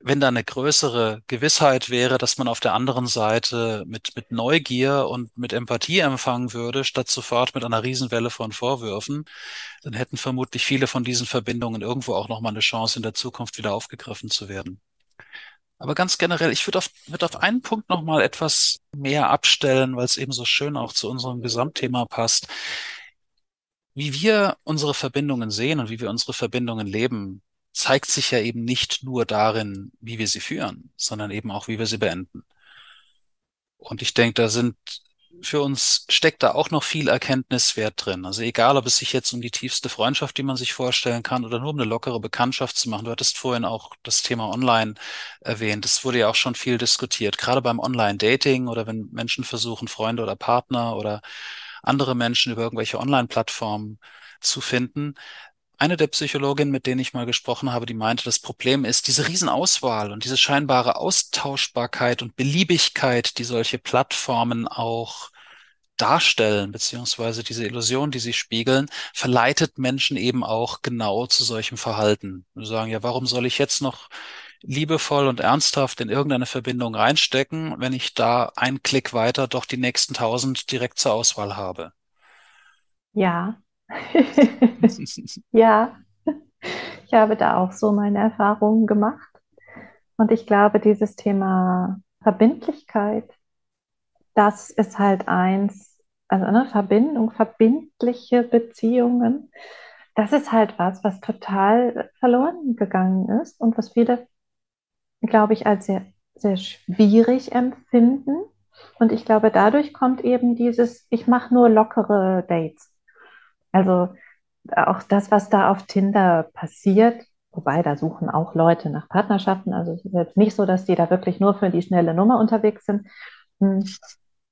wenn da eine größere Gewissheit wäre, dass man auf der anderen Seite mit, mit Neugier und mit Empathie empfangen würde, statt sofort mit einer Riesenwelle von Vorwürfen, dann hätten vermutlich viele von diesen Verbindungen irgendwo auch nochmal eine Chance in der Zukunft wieder aufgegriffen zu werden. Aber ganz generell, ich würde auf, würde auf einen Punkt nochmal etwas mehr abstellen, weil es eben so schön auch zu unserem Gesamtthema passt. Wie wir unsere Verbindungen sehen und wie wir unsere Verbindungen leben, zeigt sich ja eben nicht nur darin, wie wir sie führen, sondern eben auch, wie wir sie beenden. Und ich denke, da sind für uns steckt da auch noch viel Erkenntniswert drin. Also egal, ob es sich jetzt um die tiefste Freundschaft, die man sich vorstellen kann, oder nur um eine lockere Bekanntschaft zu machen. Du hattest vorhin auch das Thema Online erwähnt. Das wurde ja auch schon viel diskutiert, gerade beim Online-Dating oder wenn Menschen versuchen, Freunde oder Partner oder andere Menschen über irgendwelche Online-Plattformen zu finden. Eine der Psychologinnen, mit denen ich mal gesprochen habe, die meinte, das Problem ist diese Riesenauswahl und diese scheinbare Austauschbarkeit und Beliebigkeit, die solche Plattformen auch darstellen, beziehungsweise diese Illusion, die sie spiegeln, verleitet Menschen eben auch genau zu solchem Verhalten. Wir sagen, ja, warum soll ich jetzt noch liebevoll und ernsthaft in irgendeine Verbindung reinstecken, wenn ich da einen Klick weiter doch die nächsten tausend direkt zur Auswahl habe. Ja. ja. Ich habe da auch so meine Erfahrungen gemacht. Und ich glaube, dieses Thema Verbindlichkeit, das ist halt eins, also eine Verbindung, verbindliche Beziehungen, das ist halt was, was total verloren gegangen ist und was viele glaube ich, als sehr, sehr schwierig empfinden. Und ich glaube, dadurch kommt eben dieses, ich mache nur lockere Dates. Also auch das, was da auf Tinder passiert, wobei da suchen auch Leute nach Partnerschaften. Also es ist jetzt nicht so, dass die da wirklich nur für die schnelle Nummer unterwegs sind. Hm.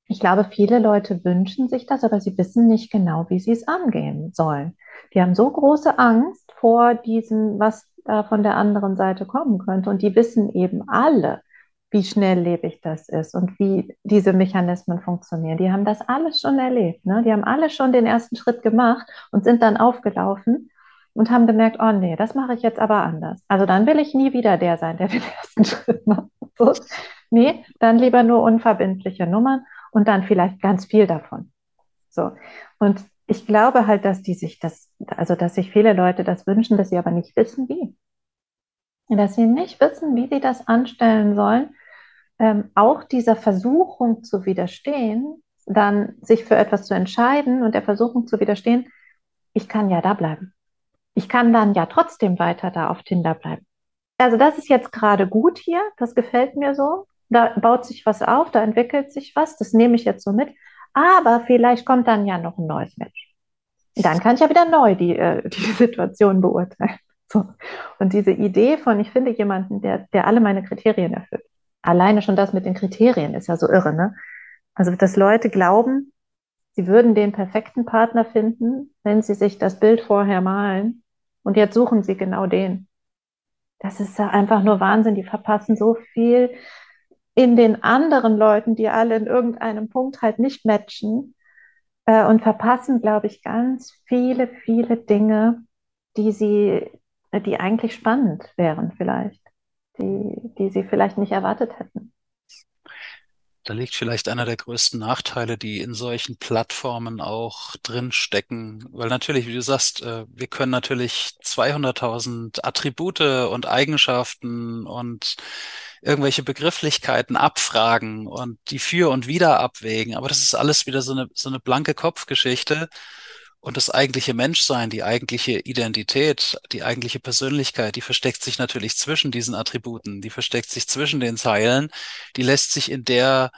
Ich glaube, viele Leute wünschen sich das, aber sie wissen nicht genau, wie sie es angehen sollen. Die haben so große Angst vor diesem, was da von der anderen Seite kommen könnte. Und die wissen eben alle, wie schnelllebig das ist und wie diese Mechanismen funktionieren. Die haben das alles schon erlebt. Ne? Die haben alle schon den ersten Schritt gemacht und sind dann aufgelaufen und haben gemerkt, oh nee, das mache ich jetzt aber anders. Also dann will ich nie wieder der sein, der den ersten Schritt macht. So. Nee, dann lieber nur unverbindliche Nummern und dann vielleicht ganz viel davon. So. Und ich glaube halt, dass die sich das, also dass sich viele Leute das wünschen, dass sie aber nicht wissen, wie. Dass sie nicht wissen, wie sie das anstellen sollen, ähm, auch dieser Versuchung zu widerstehen, dann sich für etwas zu entscheiden und der Versuchung zu widerstehen, ich kann ja da bleiben. Ich kann dann ja trotzdem weiter da auf Tinder bleiben. Also das ist jetzt gerade gut hier, das gefällt mir so. Da baut sich was auf, da entwickelt sich was, das nehme ich jetzt so mit. Aber vielleicht kommt dann ja noch ein neues Match. Dann kann ich ja wieder neu die, äh, die Situation beurteilen. So. Und diese Idee von, ich finde jemanden, der, der alle meine Kriterien erfüllt. Alleine schon das mit den Kriterien ist ja so irre, ne? Also, dass Leute glauben, sie würden den perfekten Partner finden, wenn sie sich das Bild vorher malen. Und jetzt suchen sie genau den. Das ist ja einfach nur Wahnsinn. Die verpassen so viel in den anderen Leuten, die alle in irgendeinem Punkt halt nicht matchen äh, und verpassen, glaube ich, ganz viele, viele Dinge, die sie, die eigentlich spannend wären vielleicht, die, die sie vielleicht nicht erwartet hätten. Da liegt vielleicht einer der größten Nachteile, die in solchen Plattformen auch drin stecken. Weil natürlich, wie du sagst, äh, wir können natürlich 200.000 Attribute und Eigenschaften und irgendwelche Begrifflichkeiten abfragen und die für und wieder abwägen. Aber das ist alles wieder so eine, so eine blanke Kopfgeschichte. Und das eigentliche Menschsein, die eigentliche Identität, die eigentliche Persönlichkeit, die versteckt sich natürlich zwischen diesen Attributen, die versteckt sich zwischen den Zeilen, die lässt sich in der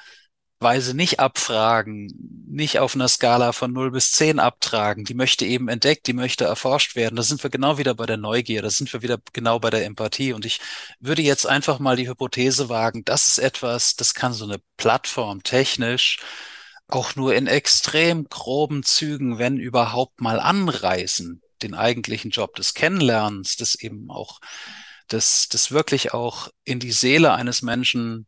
Weise nicht abfragen, nicht auf einer Skala von 0 bis 10 abtragen. Die möchte eben entdeckt, die möchte erforscht werden. Da sind wir genau wieder bei der Neugier, da sind wir wieder genau bei der Empathie. Und ich würde jetzt einfach mal die Hypothese wagen, das ist etwas, das kann so eine Plattform technisch auch nur in extrem groben Zügen, wenn überhaupt mal anreißen, den eigentlichen Job des Kennenlernens, des eben auch, des, des wirklich auch in die Seele eines Menschen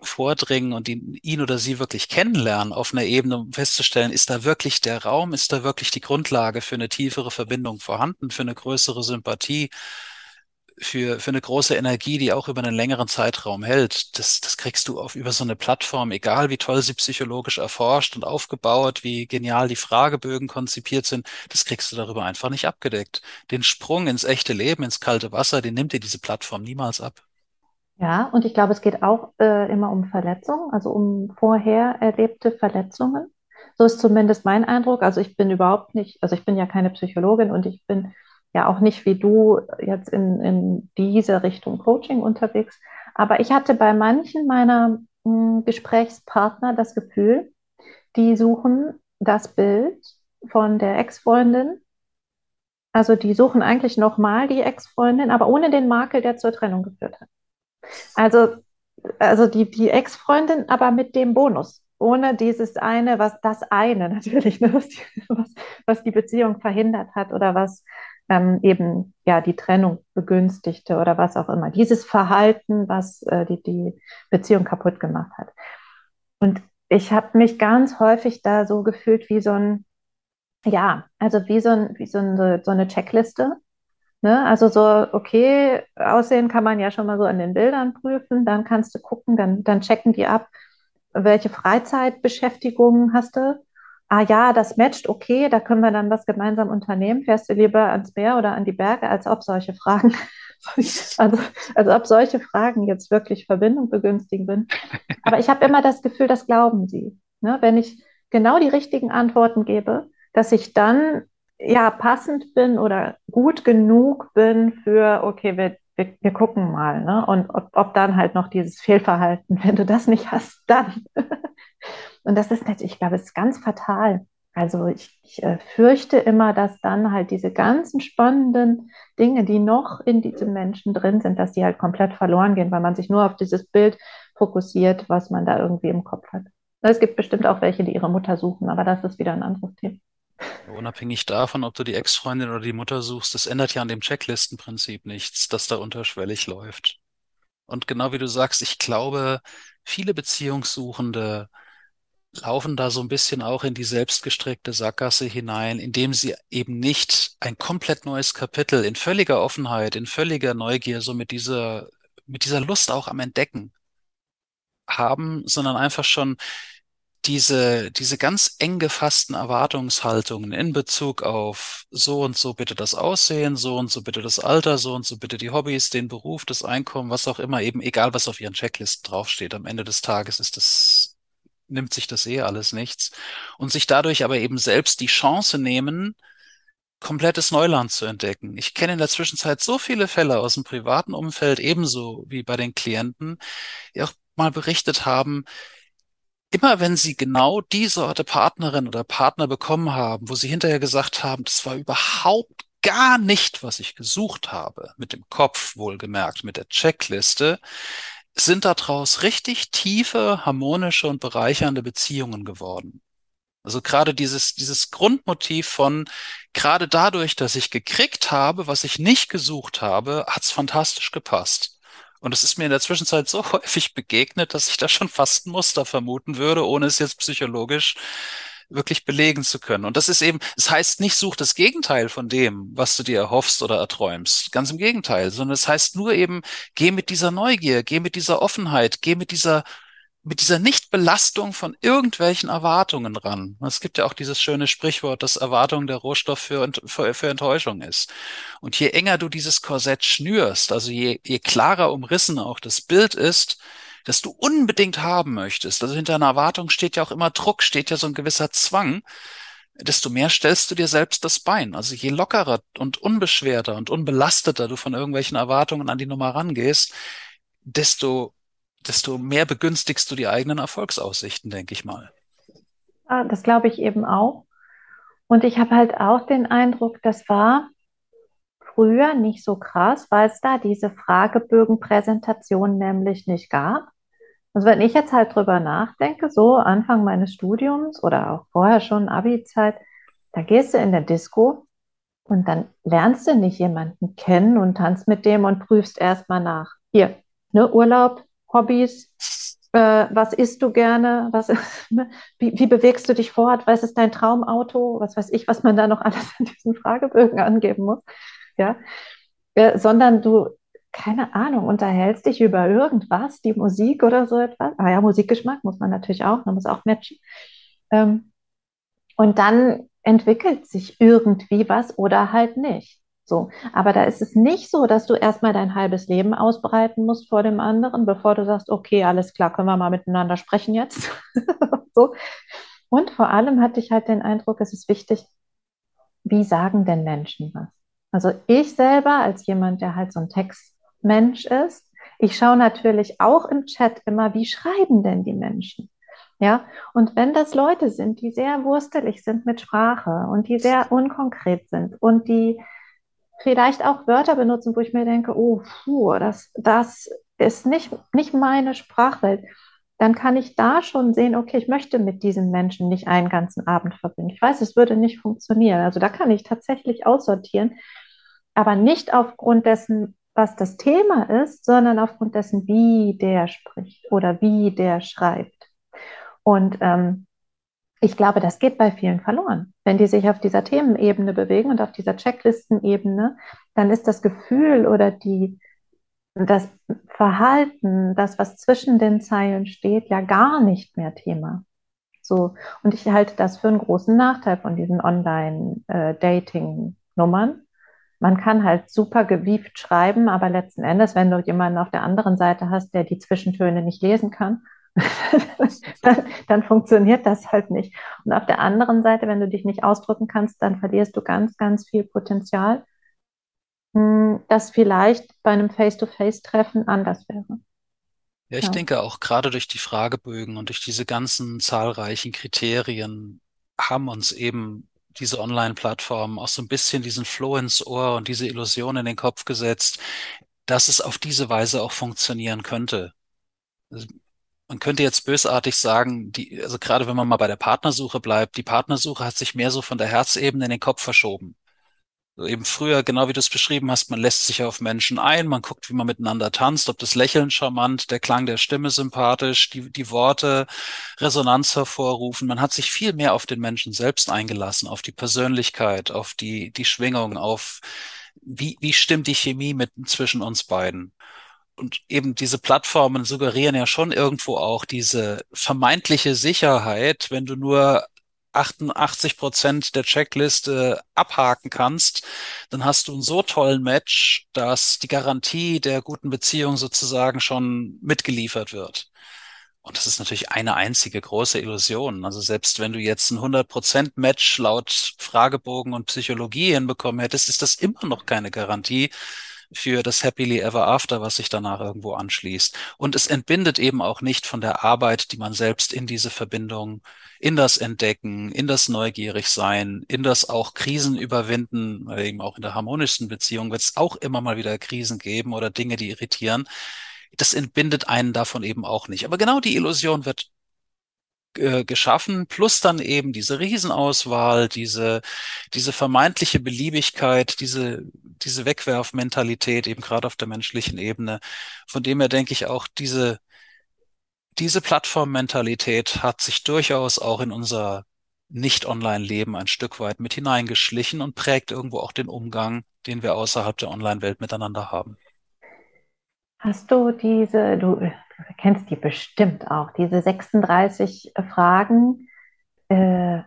vordringen und ihn, ihn oder sie wirklich kennenlernen auf einer Ebene, um festzustellen, ist da wirklich der Raum, ist da wirklich die Grundlage für eine tiefere Verbindung vorhanden, für eine größere Sympathie, für, für eine große Energie, die auch über einen längeren Zeitraum hält. Das, das kriegst du auf über so eine Plattform, egal wie toll sie psychologisch erforscht und aufgebaut, wie genial die Fragebögen konzipiert sind, das kriegst du darüber einfach nicht abgedeckt. Den Sprung ins echte Leben, ins kalte Wasser, den nimmt dir diese Plattform niemals ab. Ja, und ich glaube, es geht auch äh, immer um Verletzungen, also um vorher erlebte Verletzungen. So ist zumindest mein Eindruck. Also ich bin überhaupt nicht, also ich bin ja keine Psychologin und ich bin ja auch nicht wie du jetzt in, in diese Richtung Coaching unterwegs. Aber ich hatte bei manchen meiner mh, hm, Gesprächspartner das Gefühl, die suchen das Bild von der Ex-Freundin. Also die suchen eigentlich nochmal die Ex-Freundin, aber ohne den Makel, der zur Trennung geführt hat. Also, also die, die Ex-Freundin, aber mit dem Bonus. Ohne dieses eine, was das eine natürlich, ne, was, die, was, was die Beziehung verhindert hat oder was ähm, eben ja die Trennung begünstigte oder was auch immer. Dieses Verhalten, was äh, die, die Beziehung kaputt gemacht hat. Und ich habe mich ganz häufig da so gefühlt wie so ein, ja, also wie so, ein, wie so, eine, so eine Checkliste, Ne? Also so, okay, Aussehen kann man ja schon mal so an den Bildern prüfen, dann kannst du gucken, dann, dann checken die ab, welche Freizeitbeschäftigungen hast du. Ah ja, das matcht, okay, da können wir dann was gemeinsam unternehmen. Fährst du lieber ans Meer oder an die Berge, als ob solche Fragen, also als ob solche Fragen jetzt wirklich Verbindung begünstigen würden. Aber ich habe immer das Gefühl, das glauben sie. Ne? Wenn ich genau die richtigen Antworten gebe, dass ich dann ja passend bin oder gut genug bin für, okay, wir, wir, wir gucken mal, ne? Und ob, ob dann halt noch dieses Fehlverhalten, wenn du das nicht hast, dann. Und das ist natürlich, ich glaube, es ist ganz fatal. Also ich, ich äh, fürchte immer, dass dann halt diese ganzen spannenden Dinge, die noch in diesem Menschen drin sind, dass die halt komplett verloren gehen, weil man sich nur auf dieses Bild fokussiert, was man da irgendwie im Kopf hat. Es gibt bestimmt auch welche, die ihre Mutter suchen, aber das ist wieder ein anderes Thema. Unabhängig davon, ob du die Ex-Freundin oder die Mutter suchst, das ändert ja an dem Checklistenprinzip nichts, das da unterschwellig läuft. Und genau wie du sagst, ich glaube, viele Beziehungssuchende laufen da so ein bisschen auch in die selbstgestreckte Sackgasse hinein, indem sie eben nicht ein komplett neues Kapitel in völliger Offenheit, in völliger Neugier, so mit dieser, mit dieser Lust auch am Entdecken haben, sondern einfach schon diese, diese ganz eng gefassten Erwartungshaltungen in Bezug auf so und so bitte das Aussehen, so und so bitte das Alter, so und so bitte die Hobbys, den Beruf, das Einkommen, was auch immer, eben egal was auf ihren Checklisten draufsteht. Am Ende des Tages ist das, nimmt sich das eh alles nichts. Und sich dadurch aber eben selbst die Chance nehmen, komplettes Neuland zu entdecken. Ich kenne in der Zwischenzeit so viele Fälle aus dem privaten Umfeld, ebenso wie bei den Klienten, die auch mal berichtet haben, immer wenn sie genau die Sorte Partnerin oder Partner bekommen haben, wo sie hinterher gesagt haben, das war überhaupt gar nicht, was ich gesucht habe, mit dem Kopf wohlgemerkt, mit der Checkliste, sind daraus richtig tiefe, harmonische und bereichernde Beziehungen geworden. Also gerade dieses, dieses Grundmotiv von, gerade dadurch, dass ich gekriegt habe, was ich nicht gesucht habe, hat's fantastisch gepasst. Und es ist mir in der Zwischenzeit so häufig begegnet, dass ich da schon fast ein Muster vermuten würde, ohne es jetzt psychologisch wirklich belegen zu können. Und das ist eben, es das heißt nicht, such das Gegenteil von dem, was du dir erhoffst oder erträumst. Ganz im Gegenteil, sondern es heißt nur eben, geh mit dieser Neugier, geh mit dieser Offenheit, geh mit dieser mit dieser Nichtbelastung von irgendwelchen Erwartungen ran. Es gibt ja auch dieses schöne Sprichwort, dass Erwartung der Rohstoff für, für, für Enttäuschung ist. Und je enger du dieses Korsett schnürst, also je, je klarer umrissen auch das Bild ist, dass du unbedingt haben möchtest, also hinter einer Erwartung steht ja auch immer Druck, steht ja so ein gewisser Zwang, desto mehr stellst du dir selbst das Bein. Also je lockerer und unbeschwerter und unbelasteter du von irgendwelchen Erwartungen an die Nummer rangehst, desto desto mehr begünstigst du die eigenen Erfolgsaussichten, denke ich mal. Ah, das glaube ich eben auch. Und ich habe halt auch den Eindruck, das war früher nicht so krass, weil es da diese Fragebögenpräsentation nämlich nicht gab. Also wenn ich jetzt halt drüber nachdenke, so Anfang meines Studiums oder auch vorher schon Abi-Zeit, da gehst du in der Disco und dann lernst du nicht jemanden kennen und tanzt mit dem und prüfst erstmal nach. Hier, ne, Urlaub, Hobbys, äh, was isst du gerne, was, ne, wie, wie bewegst du dich fort, was ist dein Traumauto, was weiß ich, was man da noch alles in diesen Fragebögen angeben muss ja, äh, sondern du, keine Ahnung, unterhältst dich über irgendwas, die Musik oder so etwas. Ah ja, Musikgeschmack muss man natürlich auch, man muss auch matchen. Ähm, und dann entwickelt sich irgendwie was oder halt nicht. So, aber da ist es nicht so, dass du erstmal dein halbes Leben ausbreiten musst vor dem anderen, bevor du sagst, okay, alles klar, können wir mal miteinander sprechen jetzt. so. Und vor allem hatte ich halt den Eindruck, es ist wichtig, wie sagen denn Menschen was? Also ich selber als jemand, der halt so ein Textmensch ist, ich schaue natürlich auch im Chat immer, wie schreiben denn die Menschen? Ja, und wenn das Leute sind, die sehr wurstelig sind mit Sprache und die sehr unkonkret sind und die vielleicht auch Wörter benutzen, wo ich mir denke, oh, puh, das, das ist nicht, nicht meine Sprachwelt, dann kann ich da schon sehen, okay, ich möchte mit diesen Menschen nicht einen ganzen Abend verbinden. Ich weiß, es würde nicht funktionieren. Also da kann ich tatsächlich aussortieren, aber nicht aufgrund dessen, was das Thema ist, sondern aufgrund dessen, wie der spricht oder wie der schreibt. Und ähm, ich glaube, das geht bei vielen verloren. Wenn die sich auf dieser Themenebene bewegen und auf dieser Checklistenebene, dann ist das Gefühl oder die, das Verhalten, das, was zwischen den Zeilen steht, ja gar nicht mehr Thema. So. Und ich halte das für einen großen Nachteil von diesen Online-Dating-Nummern, äh, man kann halt super gewieft schreiben, aber letzten Endes, wenn du jemanden auf der anderen Seite hast, der die Zwischentöne nicht lesen kann, dann, dann, funktioniert das halt nicht. Und auf der anderen Seite, wenn du dich nicht ausdrücken kannst, dann verlierst du ganz, ganz viel Potenzial, hm, das vielleicht bei einem Face-to-Face-Treffen anders wäre. Ja, ich ja. denke auch gerade durch die Fragebögen und durch diese ganzen zahlreichen Kriterien haben uns eben diese Online-Plattformen auch so ein bisschen diesen Flow ins Ohr und diese Illusion in den Kopf gesetzt, dass es auf diese Weise auch funktionieren könnte. Also man könnte jetzt bösartig sagen, die, also gerade wenn man mal bei der Partnersuche bleibt, die Partnersuche hat sich mehr so von der Herzebene in den Kopf verschoben eben früher, genau wie du es beschrieben hast, man lässt sich auf Menschen ein, man guckt, wie man miteinander tanzt, ob das Lächeln charmant, der Klang der Stimme sympathisch, die, die Worte Resonanz hervorrufen. Man hat sich viel mehr auf den Menschen selbst eingelassen, auf die Persönlichkeit, auf die, die Schwingung, auf wie, wie stimmt die Chemie mit zwischen uns beiden. Und eben diese Plattformen suggerieren ja schon irgendwo auch diese vermeintliche Sicherheit, wenn du nur 88 Prozent der Checkliste abhaken kannst, dann hast du einen so tollen Match, dass die Garantie der guten Beziehung sozusagen schon mitgeliefert wird. Und das ist natürlich eine einzige große Illusion. Also selbst wenn du jetzt ein 100% Match laut Fragebogen und Psychologie hinbekommen hättest, ist das immer noch keine Garantie, für das Happily Ever After, was sich danach irgendwo anschließt. Und es entbindet eben auch nicht von der Arbeit, die man selbst in diese Verbindung, in das Entdecken, in das Neugierigsein, in das auch Krisen überwinden, eben auch in der harmonischsten Beziehung wird es auch immer mal wieder Krisen geben oder Dinge, die irritieren. Das entbindet einen davon eben auch nicht. Aber genau die Illusion wird äh, geschaffen, plus dann eben diese Riesenauswahl, diese, diese vermeintliche Beliebigkeit, diese, diese Wegwerfmentalität eben gerade auf der menschlichen Ebene. Von dem her denke ich auch, diese, diese Plattformmentalität hat sich durchaus auch in unser Nicht-Online-Leben ein Stück weit mit hineingeschlichen und prägt irgendwo auch den Umgang, den wir außerhalb der Online-Welt miteinander haben. Hast du diese, du kennst die bestimmt auch, diese 36 Fragen. Äh,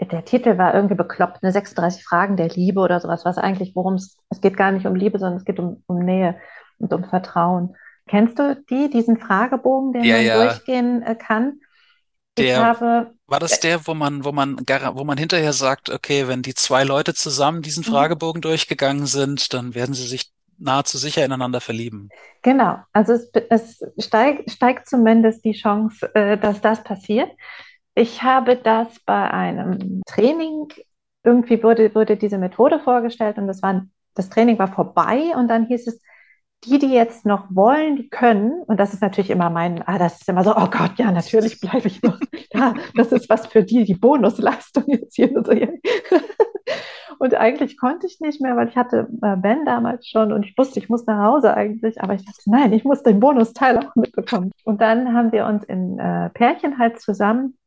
der Titel war irgendwie bekloppt, ne? 36 Fragen der Liebe oder sowas, was eigentlich, worum es, es geht gar nicht um Liebe, sondern es geht um, um Nähe und um Vertrauen. Kennst du die, diesen Fragebogen, den ja, man ja. durchgehen äh, kann? Der, habe, war das der, wo man, wo man, wo man hinterher sagt, okay, wenn die zwei Leute zusammen diesen mhm. Fragebogen durchgegangen sind, dann werden sie sich nahezu sicher ineinander verlieben. Genau, also es, es steigt, steigt zumindest die Chance, äh, dass das passiert. Ich habe das bei einem Training, irgendwie wurde, wurde diese Methode vorgestellt und das, war, das Training war vorbei und dann hieß es, die, die jetzt noch wollen, die können, und das ist natürlich immer mein, ah, das ist immer so, oh Gott, ja, natürlich bleibe ich noch, ja, das ist was für die, die Bonusleistung jetzt hier. Und, so. und eigentlich konnte ich nicht mehr, weil ich hatte äh, Ben damals schon und ich wusste, ich muss nach Hause eigentlich, aber ich dachte, nein, ich muss den Bonusteil auch mitbekommen. Und dann haben wir uns in äh, Pärchen halt zusammen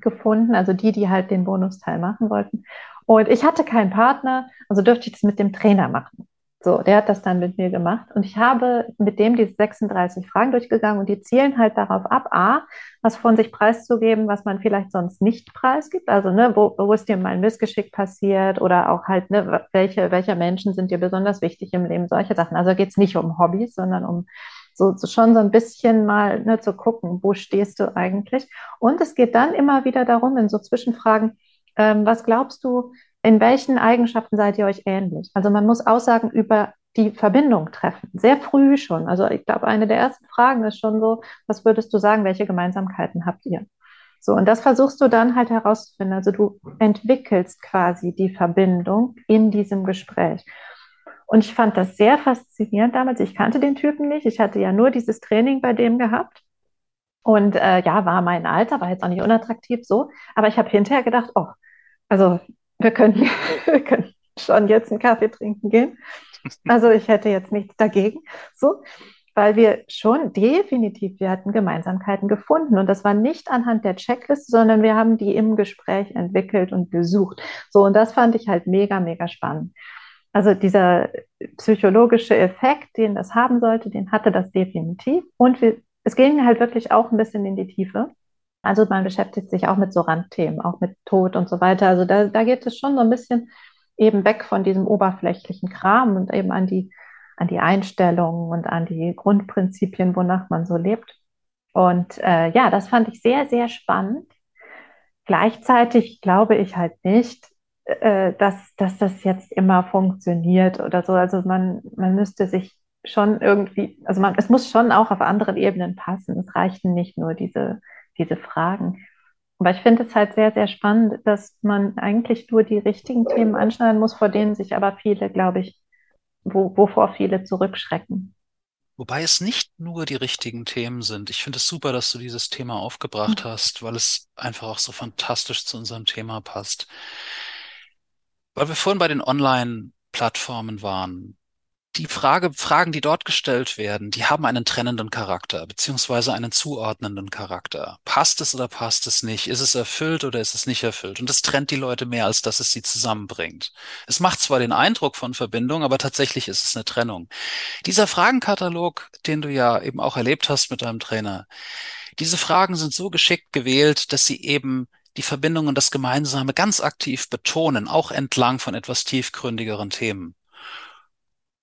gefunden, also die, die halt den Bonusteil machen wollten. Und ich hatte keinen Partner, also dürfte ich das mit dem Trainer machen. So, der hat das dann mit mir gemacht und ich habe mit dem diese 36 Fragen durchgegangen und die zielen halt darauf ab, a, was von sich preiszugeben, was man vielleicht sonst nicht preisgibt, also ne, wo, wo ist dir mal ein Missgeschick passiert oder auch halt, ne, welche, welche Menschen sind dir besonders wichtig im Leben, solche Sachen. Also geht es nicht um Hobbys, sondern um so, so schon so ein bisschen mal ne, zu gucken, wo stehst du eigentlich. Und es geht dann immer wieder darum, in so Zwischenfragen, ähm, was glaubst du, in welchen Eigenschaften seid ihr euch ähnlich? Also man muss Aussagen über die Verbindung treffen, sehr früh schon. Also ich glaube, eine der ersten Fragen ist schon so, was würdest du sagen, welche Gemeinsamkeiten habt ihr? So, und das versuchst du dann halt herauszufinden. Also du entwickelst quasi die Verbindung in diesem Gespräch. Und ich fand das sehr faszinierend damals. Ich kannte den Typen nicht. Ich hatte ja nur dieses Training bei dem gehabt. Und äh, ja, war mein Alter, war jetzt auch nicht unattraktiv so. Aber ich habe hinterher gedacht, oh, also wir können, wir können schon jetzt einen Kaffee trinken gehen. Also ich hätte jetzt nichts dagegen, so, weil wir schon definitiv, wir hatten Gemeinsamkeiten gefunden und das war nicht anhand der Checkliste, sondern wir haben die im Gespräch entwickelt und gesucht. So, und das fand ich halt mega, mega spannend. Also dieser psychologische Effekt, den das haben sollte, den hatte das definitiv. Und wir, es ging halt wirklich auch ein bisschen in die Tiefe. Also man beschäftigt sich auch mit so Randthemen, auch mit Tod und so weiter. Also da, da geht es schon so ein bisschen eben weg von diesem oberflächlichen Kram und eben an die, an die Einstellungen und an die Grundprinzipien, wonach man so lebt. Und äh, ja, das fand ich sehr, sehr spannend. Gleichzeitig glaube ich halt nicht, äh, dass, dass das jetzt immer funktioniert oder so. Also man, man müsste sich schon irgendwie, also man, es muss schon auch auf anderen Ebenen passen. Es reichen nicht nur diese diese Fragen. Aber ich finde es halt sehr, sehr spannend, dass man eigentlich nur die richtigen Themen anschneiden muss, vor denen sich aber viele, glaube ich, wo, wovor viele zurückschrecken. Wobei es nicht nur die richtigen Themen sind. Ich finde es super, dass du dieses Thema aufgebracht mhm. hast, weil es einfach auch so fantastisch zu unserem Thema passt. Weil wir vorhin bei den Online-Plattformen waren die Frage, Fragen, die dort gestellt werden, die haben einen trennenden Charakter, beziehungsweise einen zuordnenden Charakter. Passt es oder passt es nicht? Ist es erfüllt oder ist es nicht erfüllt? Und das trennt die Leute mehr, als dass es sie zusammenbringt. Es macht zwar den Eindruck von Verbindung, aber tatsächlich ist es eine Trennung. Dieser Fragenkatalog, den du ja eben auch erlebt hast mit deinem Trainer, diese Fragen sind so geschickt gewählt, dass sie eben die Verbindung und das Gemeinsame ganz aktiv betonen, auch entlang von etwas tiefgründigeren Themen.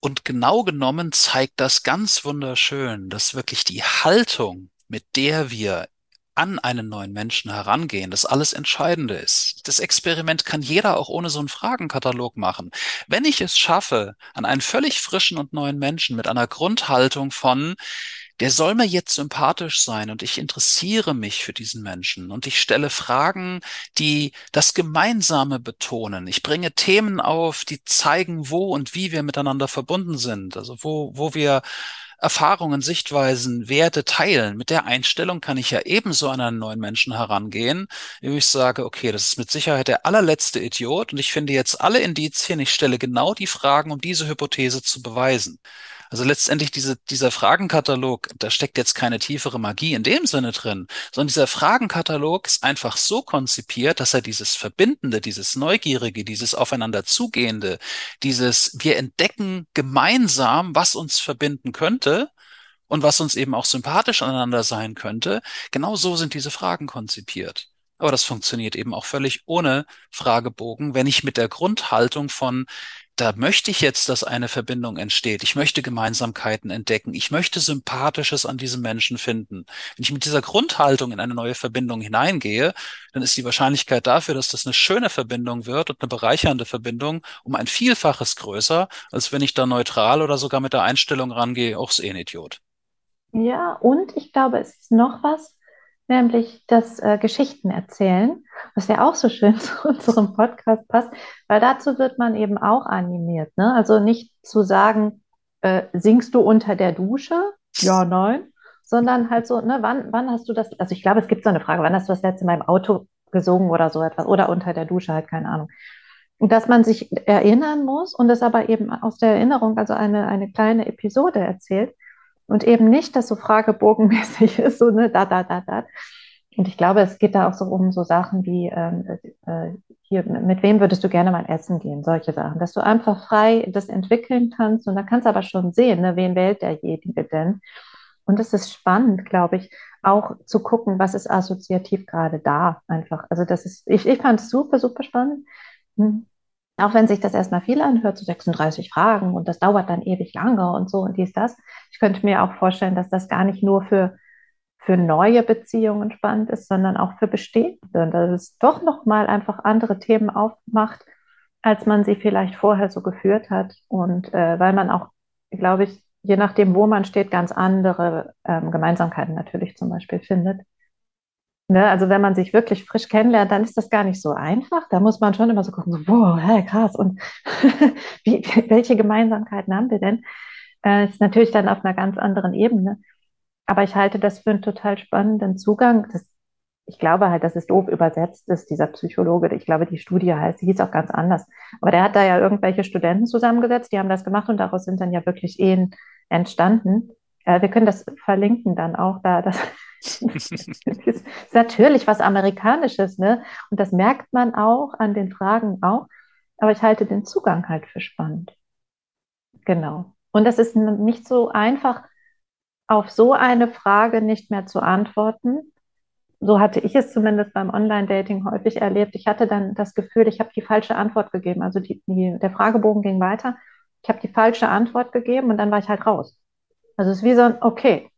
Und genau genommen zeigt das ganz wunderschön, dass wirklich die Haltung, mit der wir an einen neuen Menschen herangehen, das alles Entscheidende ist. Das Experiment kann jeder auch ohne so einen Fragenkatalog machen. Wenn ich es schaffe, an einen völlig frischen und neuen Menschen mit einer Grundhaltung von, der soll mir jetzt sympathisch sein und ich interessiere mich für diesen Menschen und ich stelle Fragen, die das Gemeinsame betonen. Ich bringe Themen auf, die zeigen, wo und wie wir miteinander verbunden sind, also wo, wo wir Erfahrungen, Sichtweisen, Werte teilen. Mit der Einstellung kann ich ja ebenso an einen neuen Menschen herangehen, wie ich sage, okay, das ist mit Sicherheit der allerletzte Idiot und ich finde jetzt alle Indizien, ich stelle genau die Fragen, um diese Hypothese zu beweisen. Also letztendlich diese, dieser Fragenkatalog, da steckt jetzt keine tiefere Magie in dem Sinne drin, sondern dieser Fragenkatalog ist einfach so konzipiert, dass er dieses Verbindende, dieses Neugierige, dieses Aufeinander zugehende, dieses wir entdecken gemeinsam, was uns verbinden könnte, und was uns eben auch sympathisch aneinander sein könnte, genau so sind diese Fragen konzipiert. Aber das funktioniert eben auch völlig ohne Fragebogen, wenn ich mit der Grundhaltung von da möchte ich jetzt, dass eine Verbindung entsteht. Ich möchte Gemeinsamkeiten entdecken. Ich möchte Sympathisches an diesem Menschen finden. Wenn ich mit dieser Grundhaltung in eine neue Verbindung hineingehe, dann ist die Wahrscheinlichkeit dafür, dass das eine schöne Verbindung wird und eine bereichernde Verbindung um ein Vielfaches größer, als wenn ich da neutral oder sogar mit der Einstellung rangehe, auch eh ein Idiot. Ja, und ich glaube, es ist noch was, nämlich das äh, Geschichten erzählen, was ja auch so schön zu unserem Podcast passt, weil dazu wird man eben auch animiert. Ne? Also nicht zu sagen, äh, singst du unter der Dusche? Ja, nein. Sondern halt so, ne, wann, wann hast du das, also ich glaube, es gibt so eine Frage, wann hast du das letzte Mal im Auto gesungen oder so etwas oder unter der Dusche, halt keine Ahnung. Und dass man sich erinnern muss und es aber eben aus der Erinnerung, also eine, eine kleine Episode erzählt, und eben nicht, dass so fragebogenmäßig ist, so ne, da, da, da, da. Und ich glaube, es geht da auch so um so Sachen wie, ähm, äh, hier, mit wem würdest du gerne mal essen gehen? Solche Sachen, dass du einfach frei das entwickeln kannst und da kannst du aber schon sehen, ne, wen wählt derjenige denn? Und es ist spannend, glaube ich, auch zu gucken, was ist assoziativ gerade da einfach. Also das ist, ich, ich fand es super, super spannend. Hm. Auch wenn sich das erstmal viel anhört, so 36 Fragen und das dauert dann ewig lange und so und dies, das. Ich könnte mir auch vorstellen, dass das gar nicht nur für, für neue Beziehungen spannend ist, sondern auch für bestehende. Und dass es doch nochmal einfach andere Themen aufmacht, als man sie vielleicht vorher so geführt hat. Und äh, weil man auch, glaube ich, je nachdem, wo man steht, ganz andere ähm, Gemeinsamkeiten natürlich zum Beispiel findet. Ne, also wenn man sich wirklich frisch kennenlernt, dann ist das gar nicht so einfach. Da muss man schon immer so gucken, so, wow, hey, krass. Und wie, welche Gemeinsamkeiten haben wir denn? Äh, ist natürlich dann auf einer ganz anderen Ebene. Aber ich halte das für einen total spannenden Zugang. Das, ich glaube halt, dass es doof übersetzt ist, dieser Psychologe. Ich glaube, die Studie heißt, die hieß auch ganz anders. Aber der hat da ja irgendwelche Studenten zusammengesetzt, die haben das gemacht und daraus sind dann ja wirklich Ehen entstanden. Äh, wir können das verlinken dann auch da. Das ist natürlich was Amerikanisches, ne? Und das merkt man auch an den Fragen auch. Aber ich halte den Zugang halt für spannend. Genau. Und es ist nicht so einfach, auf so eine Frage nicht mehr zu antworten. So hatte ich es zumindest beim Online-Dating häufig erlebt. Ich hatte dann das Gefühl, ich habe die falsche Antwort gegeben. Also die, die, der Fragebogen ging weiter. Ich habe die falsche Antwort gegeben und dann war ich halt raus. Also es ist wie so ein, okay,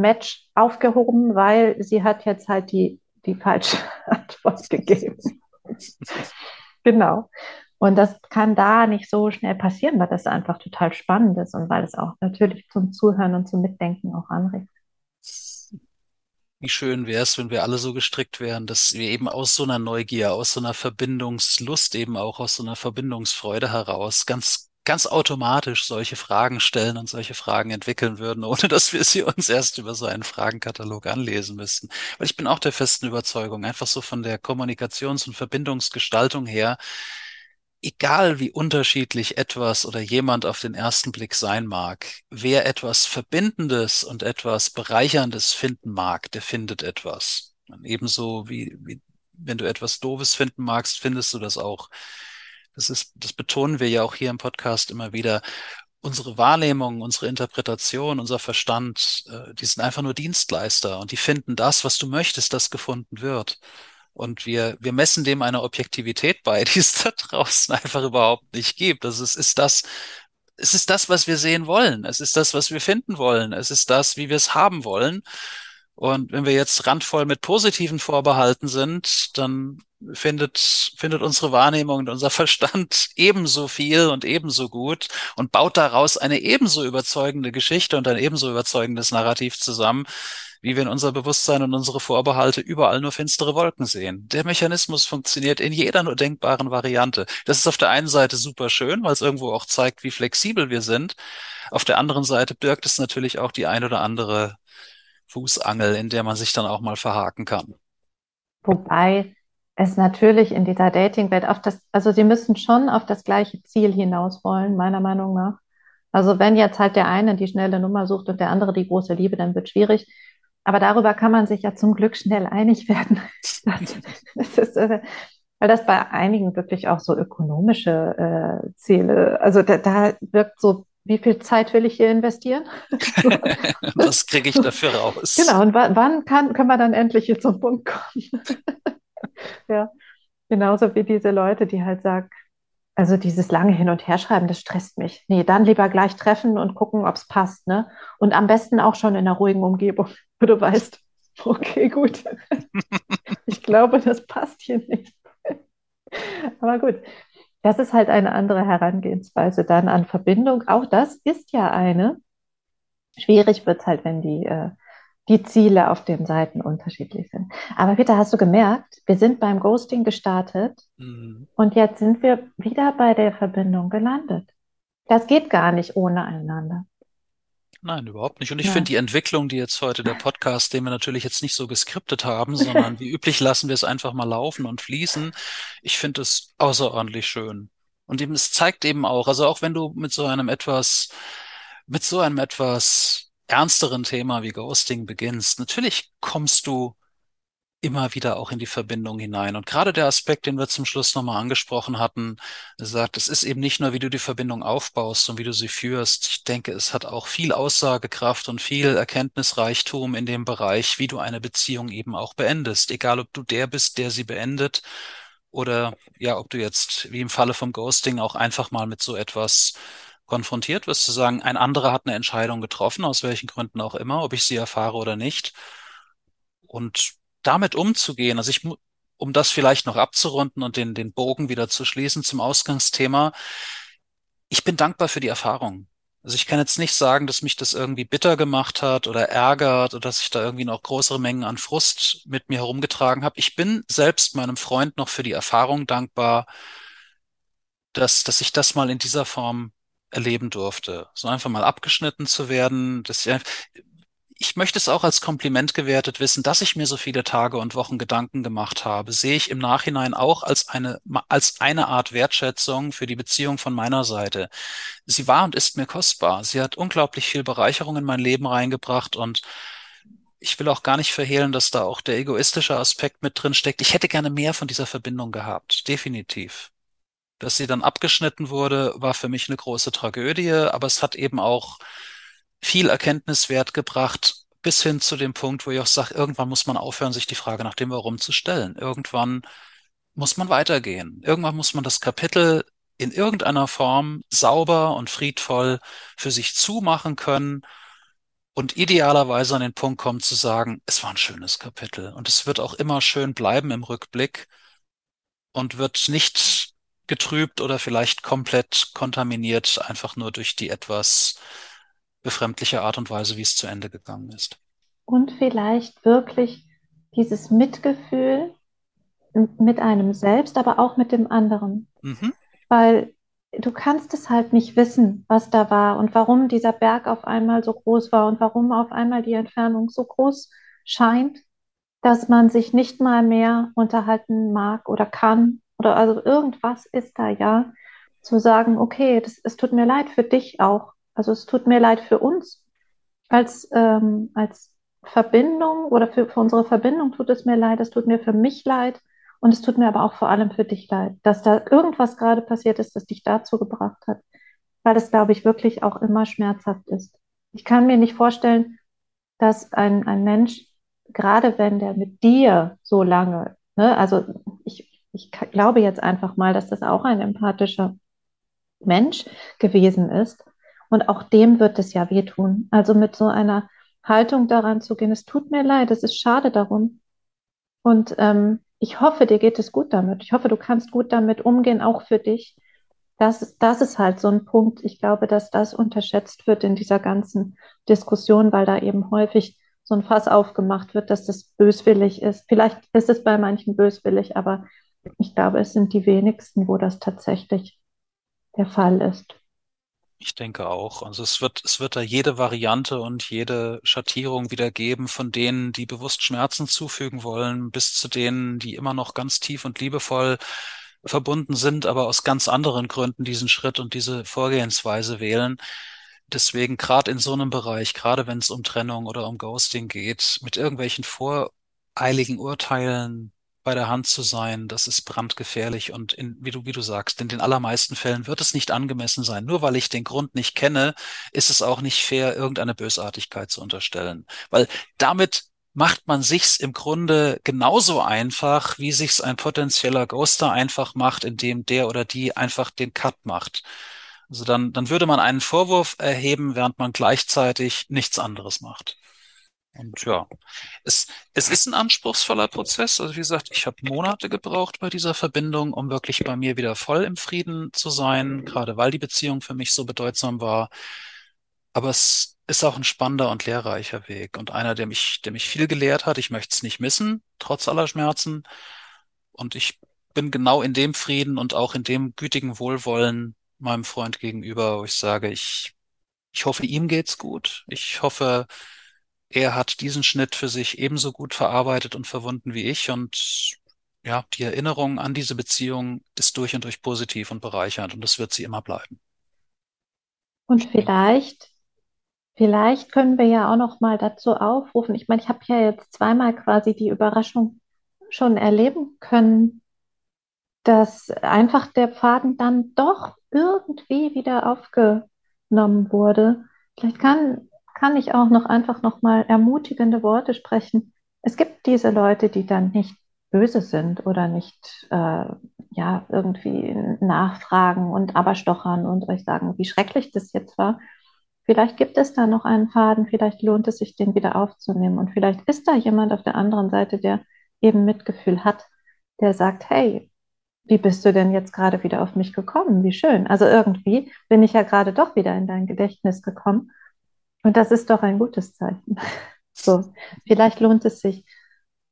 Match aufgehoben, weil sie hat jetzt halt die, die falsche Antwort gegeben. genau. Und das kann da nicht so schnell passieren, weil das einfach total spannend ist und weil es auch natürlich zum Zuhören und zum Mitdenken auch anregt. Wie schön wäre es, wenn wir alle so gestrickt wären, dass wir eben aus so einer Neugier, aus so einer Verbindungslust, eben auch aus so einer Verbindungsfreude heraus ganz ganz automatisch solche Fragen stellen und solche Fragen entwickeln würden, ohne dass wir sie uns erst über so einen Fragenkatalog anlesen müssten. Weil ich bin auch der festen Überzeugung, einfach so von der Kommunikations- und Verbindungsgestaltung her, egal wie unterschiedlich etwas oder jemand auf den ersten Blick sein mag, wer etwas Verbindendes und etwas Bereicherndes finden mag, der findet etwas. Ebenso wie, wie wenn du etwas Doofes finden magst, findest du das auch das ist, das betonen wir ja auch hier im Podcast immer wieder. Unsere Wahrnehmung, unsere Interpretation, unser Verstand, äh, die sind einfach nur Dienstleister und die finden das, was du möchtest, das gefunden wird. Und wir, wir messen dem eine Objektivität bei, die es da draußen einfach überhaupt nicht gibt. Das ist, ist das, es ist das, was wir sehen wollen. Es ist das, was wir finden wollen. Es ist das, wie wir es haben wollen. Und wenn wir jetzt randvoll mit positiven Vorbehalten sind, dann findet, findet unsere Wahrnehmung und unser Verstand ebenso viel und ebenso gut und baut daraus eine ebenso überzeugende Geschichte und ein ebenso überzeugendes Narrativ zusammen, wie wir in unser Bewusstsein und unsere Vorbehalte überall nur finstere Wolken sehen. Der Mechanismus funktioniert in jeder nur denkbaren Variante. Das ist auf der einen Seite super schön, weil es irgendwo auch zeigt, wie flexibel wir sind. Auf der anderen Seite birgt es natürlich auch die ein oder andere Fußangel, in der man sich dann auch mal verhaken kann. Wobei es natürlich in dieser Dating-Welt auf das, also sie müssen schon auf das gleiche Ziel hinaus wollen, meiner Meinung nach. Also wenn jetzt halt der eine die schnelle Nummer sucht und der andere die große Liebe, dann wird schwierig. Aber darüber kann man sich ja zum Glück schnell einig werden. Das, das ist, äh, weil das bei einigen wirklich auch so ökonomische äh, Ziele, also da, da wirkt so wie viel Zeit will ich hier investieren? Was kriege ich dafür raus? Genau, und wann kann, können wir dann endlich hier zum Punkt kommen? ja, genauso wie diese Leute, die halt sagen, Also dieses lange Hin- und Herschreiben, das stresst mich. Nee, dann lieber gleich treffen und gucken, ob es passt. Ne? Und am besten auch schon in einer ruhigen Umgebung, wo du weißt, okay, gut. ich glaube, das passt hier nicht. Aber gut, das ist halt eine andere Herangehensweise dann an Verbindung. Auch das ist ja eine. Schwierig wird es halt, wenn die, äh, die Ziele auf den Seiten unterschiedlich sind. Aber Peter, hast du gemerkt, wir sind beim Ghosting gestartet mhm. und jetzt sind wir wieder bei der Verbindung gelandet. Das geht gar nicht ohne einander. Nein, überhaupt nicht. Und ich ja. finde die Entwicklung, die jetzt heute der Podcast, den wir natürlich jetzt nicht so geskriptet haben, sondern wie üblich lassen wir es einfach mal laufen und fließen. Ich finde es außerordentlich schön. Und eben, es zeigt eben auch, also auch wenn du mit so einem etwas, mit so einem etwas ernsteren Thema wie Ghosting beginnst, natürlich kommst du immer wieder auch in die Verbindung hinein. Und gerade der Aspekt, den wir zum Schluss nochmal angesprochen hatten, sagt, es ist eben nicht nur, wie du die Verbindung aufbaust und wie du sie führst. Ich denke, es hat auch viel Aussagekraft und viel Erkenntnisreichtum in dem Bereich, wie du eine Beziehung eben auch beendest. Egal, ob du der bist, der sie beendet oder ja, ob du jetzt, wie im Falle vom Ghosting, auch einfach mal mit so etwas konfrontiert wirst, zu sagen, ein anderer hat eine Entscheidung getroffen, aus welchen Gründen auch immer, ob ich sie erfahre oder nicht. Und damit umzugehen, also ich, um das vielleicht noch abzurunden und den, den Bogen wieder zu schließen zum Ausgangsthema, ich bin dankbar für die Erfahrung. Also ich kann jetzt nicht sagen, dass mich das irgendwie bitter gemacht hat oder ärgert oder dass ich da irgendwie noch größere Mengen an Frust mit mir herumgetragen habe. Ich bin selbst meinem Freund noch für die Erfahrung dankbar, dass, dass ich das mal in dieser Form erleben durfte. So einfach mal abgeschnitten zu werden. Das, ich möchte es auch als Kompliment gewertet wissen, dass ich mir so viele Tage und Wochen Gedanken gemacht habe, sehe ich im Nachhinein auch als eine, als eine Art Wertschätzung für die Beziehung von meiner Seite. Sie war und ist mir kostbar. Sie hat unglaublich viel Bereicherung in mein Leben reingebracht und ich will auch gar nicht verhehlen, dass da auch der egoistische Aspekt mit drin steckt. Ich hätte gerne mehr von dieser Verbindung gehabt. Definitiv. Dass sie dann abgeschnitten wurde, war für mich eine große Tragödie, aber es hat eben auch viel Erkenntniswert gebracht, bis hin zu dem Punkt, wo ich auch sage, irgendwann muss man aufhören, sich die Frage nach dem Warum zu stellen. Irgendwann muss man weitergehen. Irgendwann muss man das Kapitel in irgendeiner Form sauber und friedvoll für sich zumachen können und idealerweise an den Punkt kommen zu sagen, es war ein schönes Kapitel und es wird auch immer schön bleiben im Rückblick und wird nicht getrübt oder vielleicht komplett kontaminiert, einfach nur durch die etwas befremdliche Art und Weise, wie es zu Ende gegangen ist. Und vielleicht wirklich dieses Mitgefühl mit einem selbst, aber auch mit dem anderen. Mhm. Weil du kannst es halt nicht wissen, was da war und warum dieser Berg auf einmal so groß war und warum auf einmal die Entfernung so groß scheint, dass man sich nicht mal mehr unterhalten mag oder kann oder also irgendwas ist da ja, zu sagen, okay, das, es tut mir leid für dich auch, also es tut mir leid für uns als, ähm, als Verbindung oder für, für unsere Verbindung tut es mir leid, es tut mir für mich leid und es tut mir aber auch vor allem für dich leid, dass da irgendwas gerade passiert ist, das dich dazu gebracht hat, weil es, glaube ich, wirklich auch immer schmerzhaft ist. Ich kann mir nicht vorstellen, dass ein, ein Mensch, gerade wenn der mit dir so lange, ne, also ich, ich glaube jetzt einfach mal, dass das auch ein empathischer Mensch gewesen ist, und auch dem wird es ja wehtun. Also mit so einer Haltung daran zu gehen, es tut mir leid, es ist schade darum. Und ähm, ich hoffe, dir geht es gut damit. Ich hoffe, du kannst gut damit umgehen, auch für dich. Das, das ist halt so ein Punkt. Ich glaube, dass das unterschätzt wird in dieser ganzen Diskussion, weil da eben häufig so ein Fass aufgemacht wird, dass das böswillig ist. Vielleicht ist es bei manchen böswillig, aber ich glaube, es sind die wenigsten, wo das tatsächlich der Fall ist. Ich denke auch. Also es wird, es wird da jede Variante und jede Schattierung wieder geben von denen, die bewusst Schmerzen zufügen wollen, bis zu denen, die immer noch ganz tief und liebevoll verbunden sind, aber aus ganz anderen Gründen diesen Schritt und diese Vorgehensweise wählen. Deswegen gerade in so einem Bereich, gerade wenn es um Trennung oder um Ghosting geht, mit irgendwelchen voreiligen Urteilen bei der Hand zu sein, das ist brandgefährlich und in, wie du, wie du sagst, in den allermeisten Fällen wird es nicht angemessen sein. Nur weil ich den Grund nicht kenne, ist es auch nicht fair, irgendeine Bösartigkeit zu unterstellen. Weil damit macht man sich's im Grunde genauso einfach, wie sich's ein potenzieller Ghoster einfach macht, indem der oder die einfach den Cut macht. Also dann, dann würde man einen Vorwurf erheben, während man gleichzeitig nichts anderes macht. Und ja, es, es ist ein anspruchsvoller Prozess. Also wie gesagt, ich habe Monate gebraucht bei dieser Verbindung, um wirklich bei mir wieder voll im Frieden zu sein, gerade weil die Beziehung für mich so bedeutsam war. Aber es ist auch ein spannender und lehrreicher Weg und einer, der mich, der mich viel gelehrt hat. Ich möchte es nicht missen, trotz aller Schmerzen. Und ich bin genau in dem Frieden und auch in dem gütigen Wohlwollen meinem Freund gegenüber, wo ich sage, ich, ich hoffe, ihm geht's gut. Ich hoffe, er hat diesen Schnitt für sich ebenso gut verarbeitet und verwunden wie ich und ja, die Erinnerung an diese Beziehung ist durch und durch positiv und bereichernd und das wird sie immer bleiben. Und vielleicht, vielleicht können wir ja auch noch mal dazu aufrufen. Ich meine, ich habe ja jetzt zweimal quasi die Überraschung schon erleben können, dass einfach der Faden dann doch irgendwie wieder aufgenommen wurde. Vielleicht kann kann ich auch noch einfach noch mal ermutigende Worte sprechen. Es gibt diese Leute, die dann nicht böse sind oder nicht äh, ja irgendwie nachfragen und aber stochern und euch sagen, wie schrecklich das jetzt war. Vielleicht gibt es da noch einen Faden, vielleicht lohnt es sich, den wieder aufzunehmen. Und vielleicht ist da jemand auf der anderen Seite, der eben Mitgefühl hat, der sagt, hey, wie bist du denn jetzt gerade wieder auf mich gekommen? Wie schön. Also irgendwie bin ich ja gerade doch wieder in dein Gedächtnis gekommen. Und das ist doch ein gutes Zeichen. So, vielleicht lohnt es sich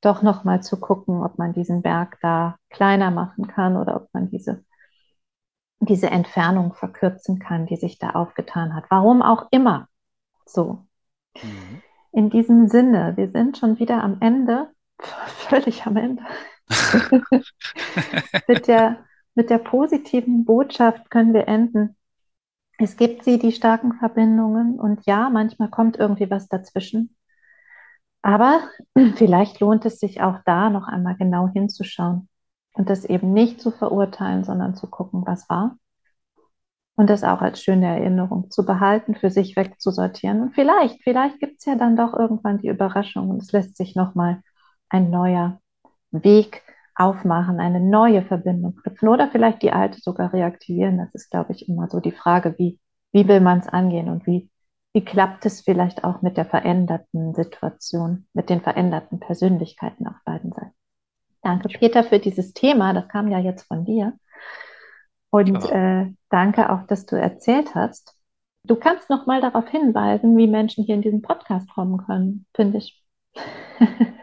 doch noch mal zu gucken, ob man diesen Berg da kleiner machen kann oder ob man diese, diese Entfernung verkürzen kann, die sich da aufgetan hat. Warum auch immer. So. Mhm. In diesem Sinne, wir sind schon wieder am Ende, völlig am Ende. mit, der, mit der positiven Botschaft können wir enden. Es gibt sie, die starken Verbindungen, und ja, manchmal kommt irgendwie was dazwischen. Aber vielleicht lohnt es sich auch da noch einmal genau hinzuschauen und das eben nicht zu verurteilen, sondern zu gucken, was war. Und das auch als schöne Erinnerung zu behalten, für sich wegzusortieren. Und vielleicht, vielleicht gibt es ja dann doch irgendwann die Überraschung und es lässt sich nochmal ein neuer Weg aufmachen, eine neue Verbindung knüpfen oder vielleicht die alte sogar reaktivieren. Das ist, glaube ich, immer so die Frage, wie, wie will man es angehen und wie, wie klappt es vielleicht auch mit der veränderten Situation, mit den veränderten Persönlichkeiten auf beiden Seiten. Danke, Peter, für dieses Thema. Das kam ja jetzt von dir. Und ja. äh, danke auch, dass du erzählt hast. Du kannst noch mal darauf hinweisen, wie Menschen hier in diesen Podcast kommen können, finde ich.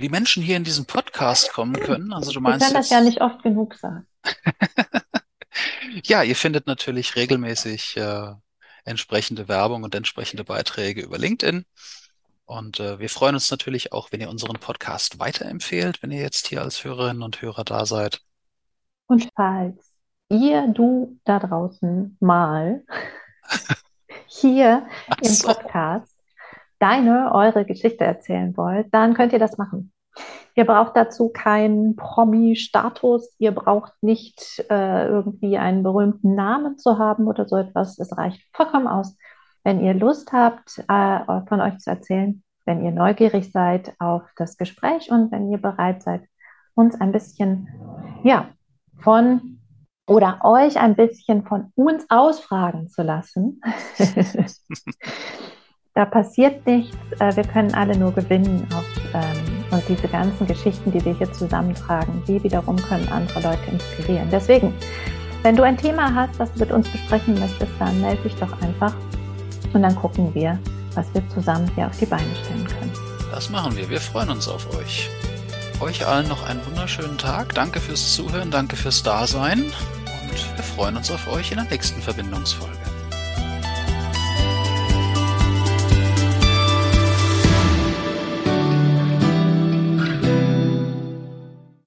wie Menschen hier in diesen Podcast kommen können. Also du meinst. Ich kann das ja nicht oft genug sagen. ja, ihr findet natürlich regelmäßig äh, entsprechende Werbung und entsprechende Beiträge über LinkedIn. Und äh, wir freuen uns natürlich auch, wenn ihr unseren Podcast weiterempfehlt, wenn ihr jetzt hier als Hörerinnen und Hörer da seid. Und falls ihr, du da draußen mal hier im Podcast deine, eure Geschichte erzählen wollt, dann könnt ihr das machen. Ihr braucht dazu keinen Promi-Status, ihr braucht nicht äh, irgendwie einen berühmten Namen zu haben oder so etwas. Es reicht vollkommen aus, wenn ihr Lust habt, äh, von euch zu erzählen, wenn ihr neugierig seid auf das Gespräch und wenn ihr bereit seid, uns ein bisschen, ja, von oder euch ein bisschen von uns ausfragen zu lassen. Da passiert nichts. Äh, wir können alle nur gewinnen. Auf, ähm, und diese ganzen Geschichten, die wir hier zusammentragen, die wiederum können andere Leute inspirieren. Deswegen, wenn du ein Thema hast, was du mit uns besprechen möchtest, dann melde dich doch einfach und dann gucken wir, was wir zusammen hier auf die Beine stellen können. Das machen wir. Wir freuen uns auf euch. Euch allen noch einen wunderschönen Tag. Danke fürs Zuhören, danke fürs Dasein und wir freuen uns auf euch in der nächsten Verbindungsfolge.